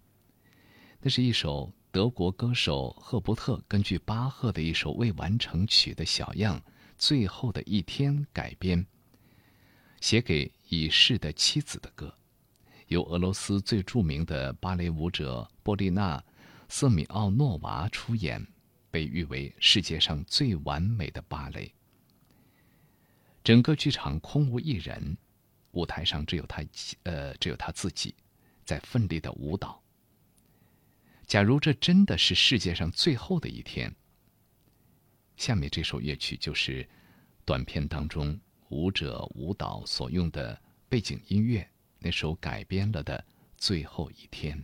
那是一首德国歌手赫伯特根据巴赫的一首未完成曲的小样《最后的一天》改编，写给已逝的妻子的歌，由俄罗斯最著名的芭蕾舞者波丽娜·瑟米奥诺娃出演，被誉为世界上最完美的芭蕾。整个剧场空无一人，舞台上只有他，呃，只有他自己，在奋力的舞蹈。假如这真的是世界上最后的一天，下面这首乐曲就是短片当中舞者舞蹈所用的背景音乐，那首改编了的《最后一天》。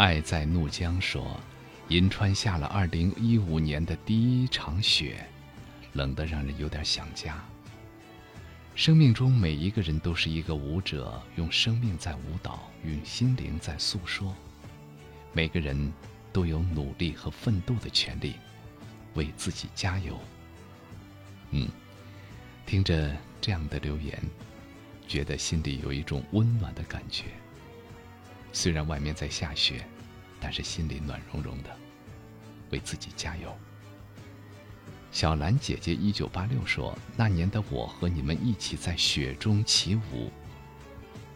爱在怒江说：“银川下了二零一五年的第一场雪，冷得让人有点想家。生命中每一个人都是一个舞者，用生命在舞蹈，用心灵在诉说。每个人都有努力和奋斗的权利，为自己加油。”嗯，听着这样的留言，觉得心里有一种温暖的感觉。虽然外面在下雪，但是心里暖融融的，为自己加油。小兰姐姐一九八六说：“那年的我和你们一起在雪中起舞，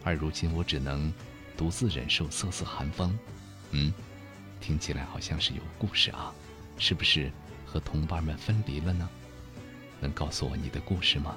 而如今我只能独自忍受瑟瑟寒风。”嗯，听起来好像是有故事啊，是不是和同伴们分离了呢？能告诉我你的故事吗？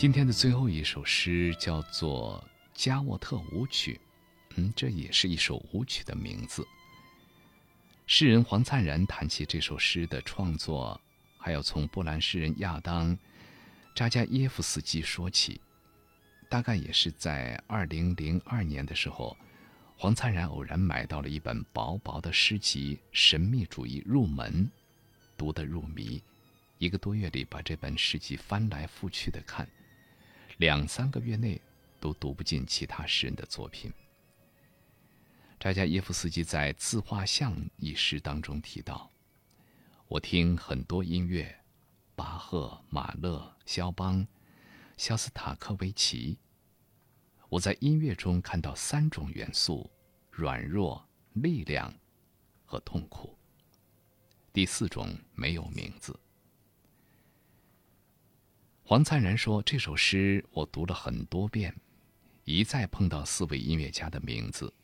今天的最后一首诗叫做《加沃特舞曲》，嗯，这也是一首舞曲的名字。诗人黄灿然谈起这首诗的创作，还要从波兰诗人亚当·扎加耶夫斯基说起。大概也是在二零零二年的时候，黄灿然偶然买到了一本薄薄的诗集《神秘主义入门》，读得入迷，一个多月里把这本诗集翻来覆去的看。两三个月内都读不尽其他诗人的作品。扎加耶夫斯基在《自画像》一诗当中提到：“我听很多音乐，巴赫、马勒、肖邦、肖斯塔科维奇。我在音乐中看到三种元素：软弱、力量和痛苦。第四种没有名字。”黄灿然说：“这首诗我读了很多遍，一再碰到四位音乐家的名字。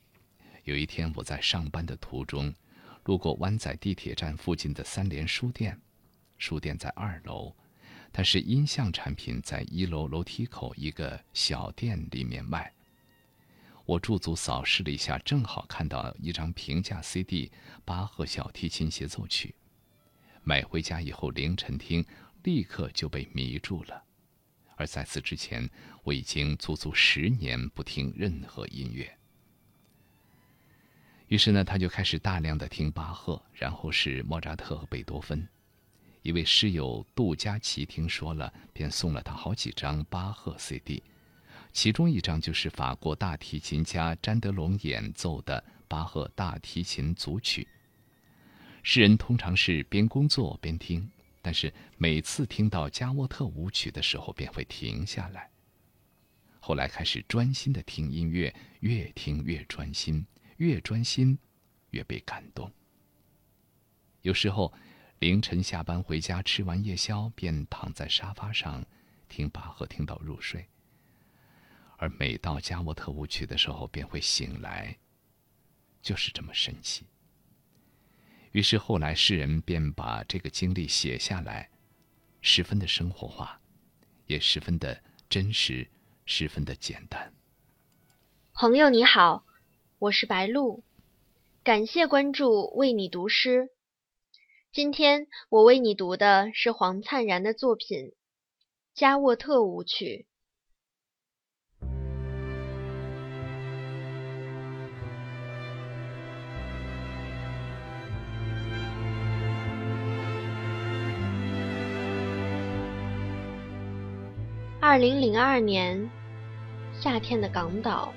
有一天，我在上班的途中，路过湾仔地铁站附近的三联书店，书店在二楼，但是音像产品在一楼楼梯口一个小店里面卖。我驻足扫视了一下，正好看到一张平价 CD，巴赫小提琴协奏曲。买回家以后凌晨听，立刻就被迷住了。而在此之前，我已经足足十年不听任何音乐。于是呢，他就开始大量的听巴赫，然后是莫扎特和贝多芬。一位室友杜佳琪听说了，便送了他好几张巴赫 CD。其中一张就是法国大提琴家詹德隆演奏的巴赫大提琴组曲。诗人通常是边工作边听，但是每次听到加沃特舞曲的时候便会停下来。后来开始专心的听音乐，越听越专心，越专心越被感动。有时候凌晨下班回家，吃完夜宵便躺在沙发上听巴赫，听到入睡。而每到加沃特舞曲的时候，便会醒来。就是这么神奇。于是后来诗人便把这个经历写下来，十分的生活化，也十分的真实，十分的简单。朋友你好，我是白露，感谢关注，为你读诗。今天我为你读的是黄灿然的作品《加沃特舞曲》。二零零二年夏天的港岛，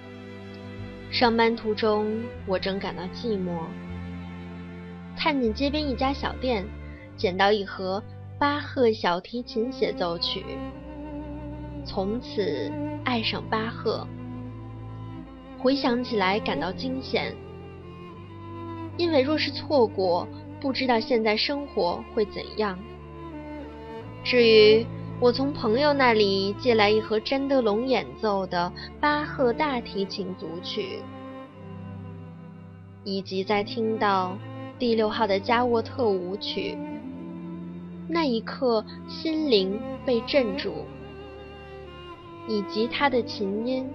上班途中我正感到寂寞，看见街边一家小店，捡到一盒巴赫小提琴协奏曲，从此爱上巴赫。回想起来感到惊险，因为若是错过，不知道现在生活会怎样。至于。我从朋友那里借来一盒詹德隆演奏的巴赫大提琴组曲，以及在听到第六号的加沃特舞曲那一刻，心灵被镇住，以及他的琴音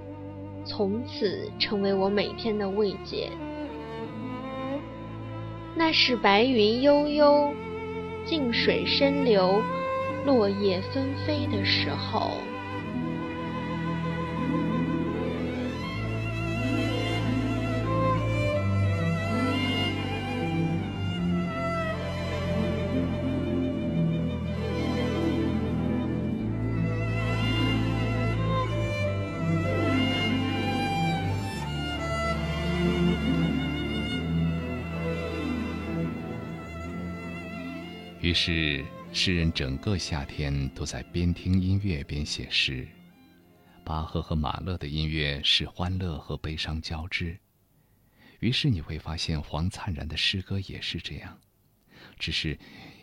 从此成为我每天的慰藉。那是白云悠悠，静水深流。落叶纷飞的时候。于是。诗人整个夏天都在边听音乐边写诗。巴赫和马勒的音乐是欢乐和悲伤交织，于是你会发现黄灿然的诗歌也是这样，只是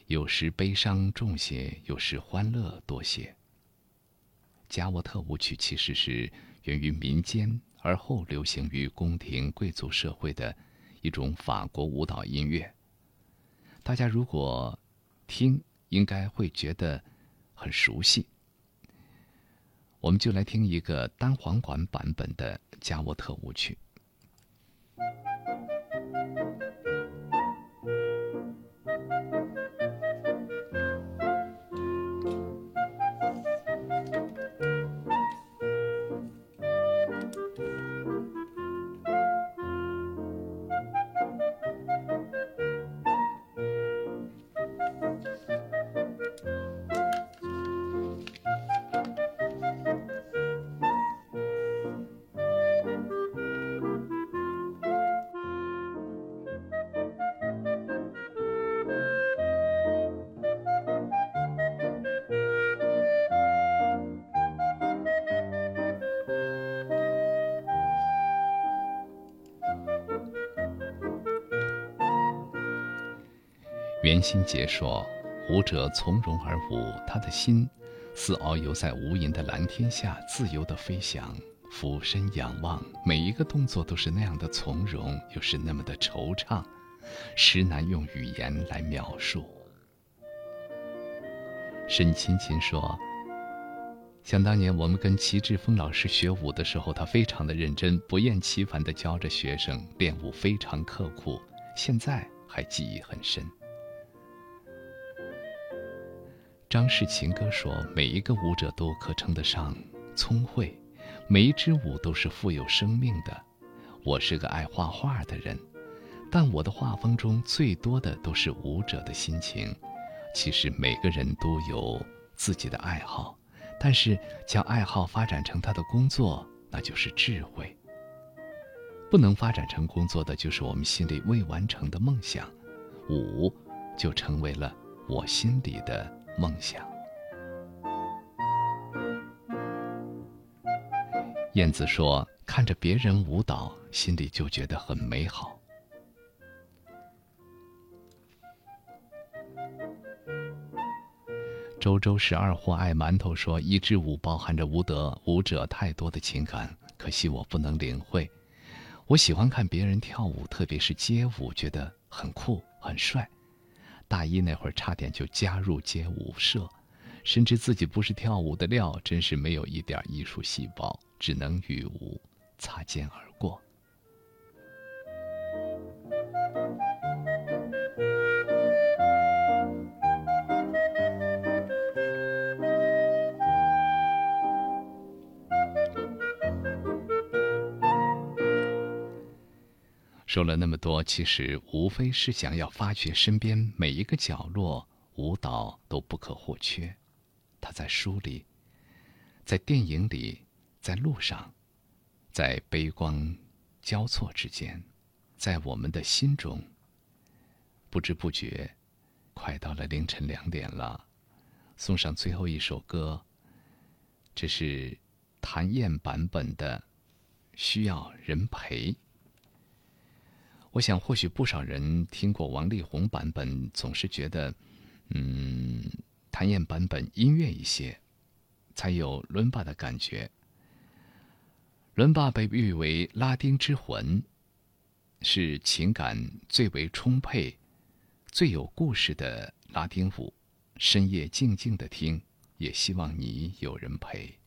有时悲伤重些，有时欢乐多些。加沃特舞曲其实是源于民间，而后流行于宫廷贵族社会的一种法国舞蹈音乐。大家如果听。应该会觉得很熟悉，我们就来听一个单簧管版本的加沃特舞曲。袁心杰说：“舞者从容而舞，他的心似遨游在无垠的蓝天下，自由地飞翔，俯身仰望，每一个动作都是那样的从容，又是那么的惆怅，实难用语言来描述。沈琴琴说：“想当年我们跟齐志峰老师学舞的时候，他非常的认真，不厌其烦地教着学生练舞，非常刻苦，现在还记忆很深。”张氏情歌说：“每一个舞者都可称得上聪慧，每一支舞都是富有生命的。我是个爱画画的人，但我的画风中最多的都是舞者的心情。其实每个人都有自己的爱好，但是将爱好发展成他的工作，那就是智慧。不能发展成工作的，就是我们心里未完成的梦想。舞，就成为了我心里的。”梦想。燕子说：“看着别人舞蹈，心里就觉得很美好。”周周十二货爱馒头说：“一支舞包含着舞德舞者太多的情感，可惜我不能领会。我喜欢看别人跳舞，特别是街舞，觉得很酷很帅。”大一那会儿，差点就加入街舞社，深知自己不是跳舞的料，真是没有一点艺术细胞，只能与舞擦肩而过。说了那么多，其实无非是想要发掘身边每一个角落，舞蹈都不可或缺。它在书里，在电影里，在路上，在悲光交错之间，在我们的心中。不知不觉，快到了凌晨两点了，送上最后一首歌。这是谭燕版本的《需要人陪》。我想，或许不少人听过王力宏版本，总是觉得，嗯，谭燕版本音乐一些，才有伦巴的感觉。伦巴被誉为拉丁之魂，是情感最为充沛、最有故事的拉丁舞。深夜静静的听，也希望你有人陪。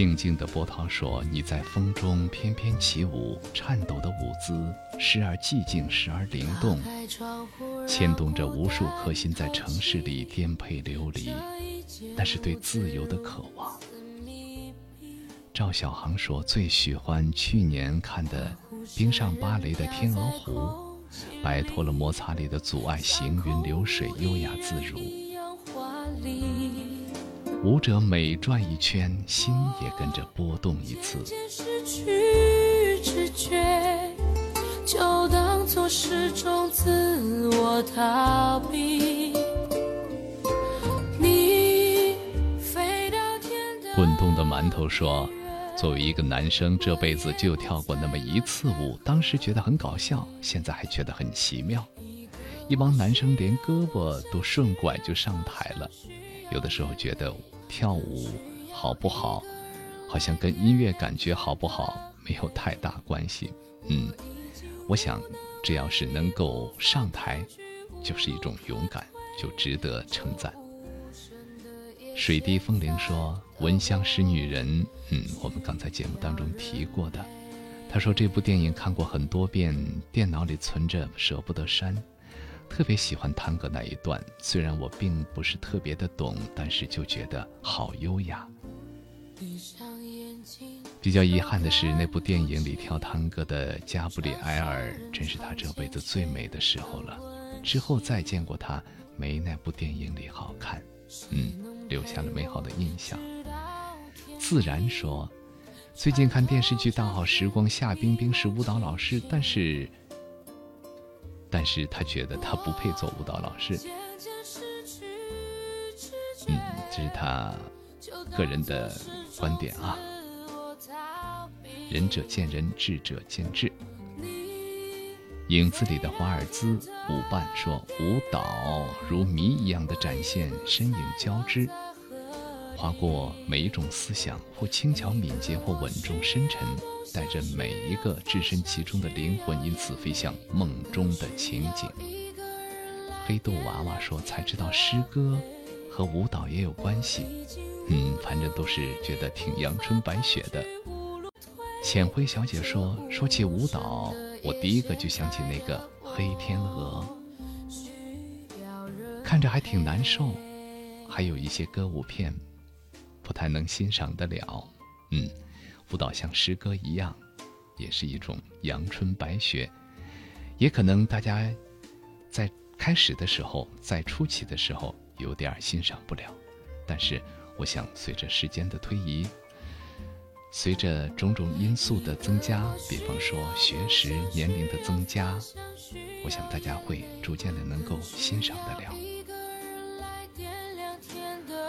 静静的波涛说：“你在风中翩翩起舞，颤抖的舞姿，时而寂静，时而灵动，牵动着无数颗心在城市里颠沛流离。那是对自由的渴望。”赵小航说：“最喜欢去年看的冰上芭蕾的《天鹅湖》，摆脱了摩擦力的阻碍，行云流水，优雅自如。”舞者每转一圈，心也跟着波动一次。滚动的馒头说：“作为一个男生，这辈子就跳过那么一次舞，当时觉得很搞笑，现在还觉得很奇妙。一帮男生连胳膊都顺拐就上台了，有的时候觉得。”跳舞好不好，好像跟音乐感觉好不好没有太大关系。嗯，我想，只要是能够上台，就是一种勇敢，就值得称赞。水滴风铃说：“闻香识女人。”嗯，我们刚才节目当中提过的。他说这部电影看过很多遍，电脑里存着，舍不得删。特别喜欢探戈那一段，虽然我并不是特别的懂，但是就觉得好优雅。比较遗憾的是，那部电影里跳探戈的加布里埃尔，真是他这辈子最美的时候了。之后再见过他，没那部电影里好看。嗯，留下了美好的印象。自然说，最近看电视剧《大好时光》，夏冰冰是舞蹈老师，但是。但是他觉得他不配做舞蹈老师。嗯，这是他个人的观点啊。仁者见仁，智者见智。影子里的华尔兹舞伴说：“舞蹈如谜一样的展现身影交织，划过每一种思想，或轻巧敏捷，或稳重深沉，带着每一个置身其中的灵魂，因此飞向梦中的情景。”黑豆娃娃说：“才知道诗歌和舞蹈也有关系。”嗯，反正都是觉得挺阳春白雪的。浅灰小姐说：“说起舞蹈。”我第一个就想起那个黑天鹅，看着还挺难受，还有一些歌舞片，不太能欣赏得了。嗯，舞蹈像诗歌一样，也是一种阳春白雪，也可能大家在开始的时候，在初期的时候有点欣赏不了，但是我想随着时间的推移。随着种种因素的增加，比方说学识、年龄的增加，我想大家会逐渐的能够欣赏得了。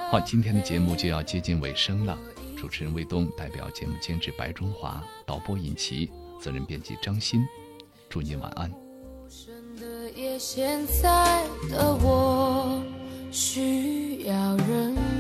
好，今天的节目就要接近尾声了。主持人魏东代表节目监制白中华、导播尹奇、责任编辑张鑫，祝您晚安。现在的我需要人。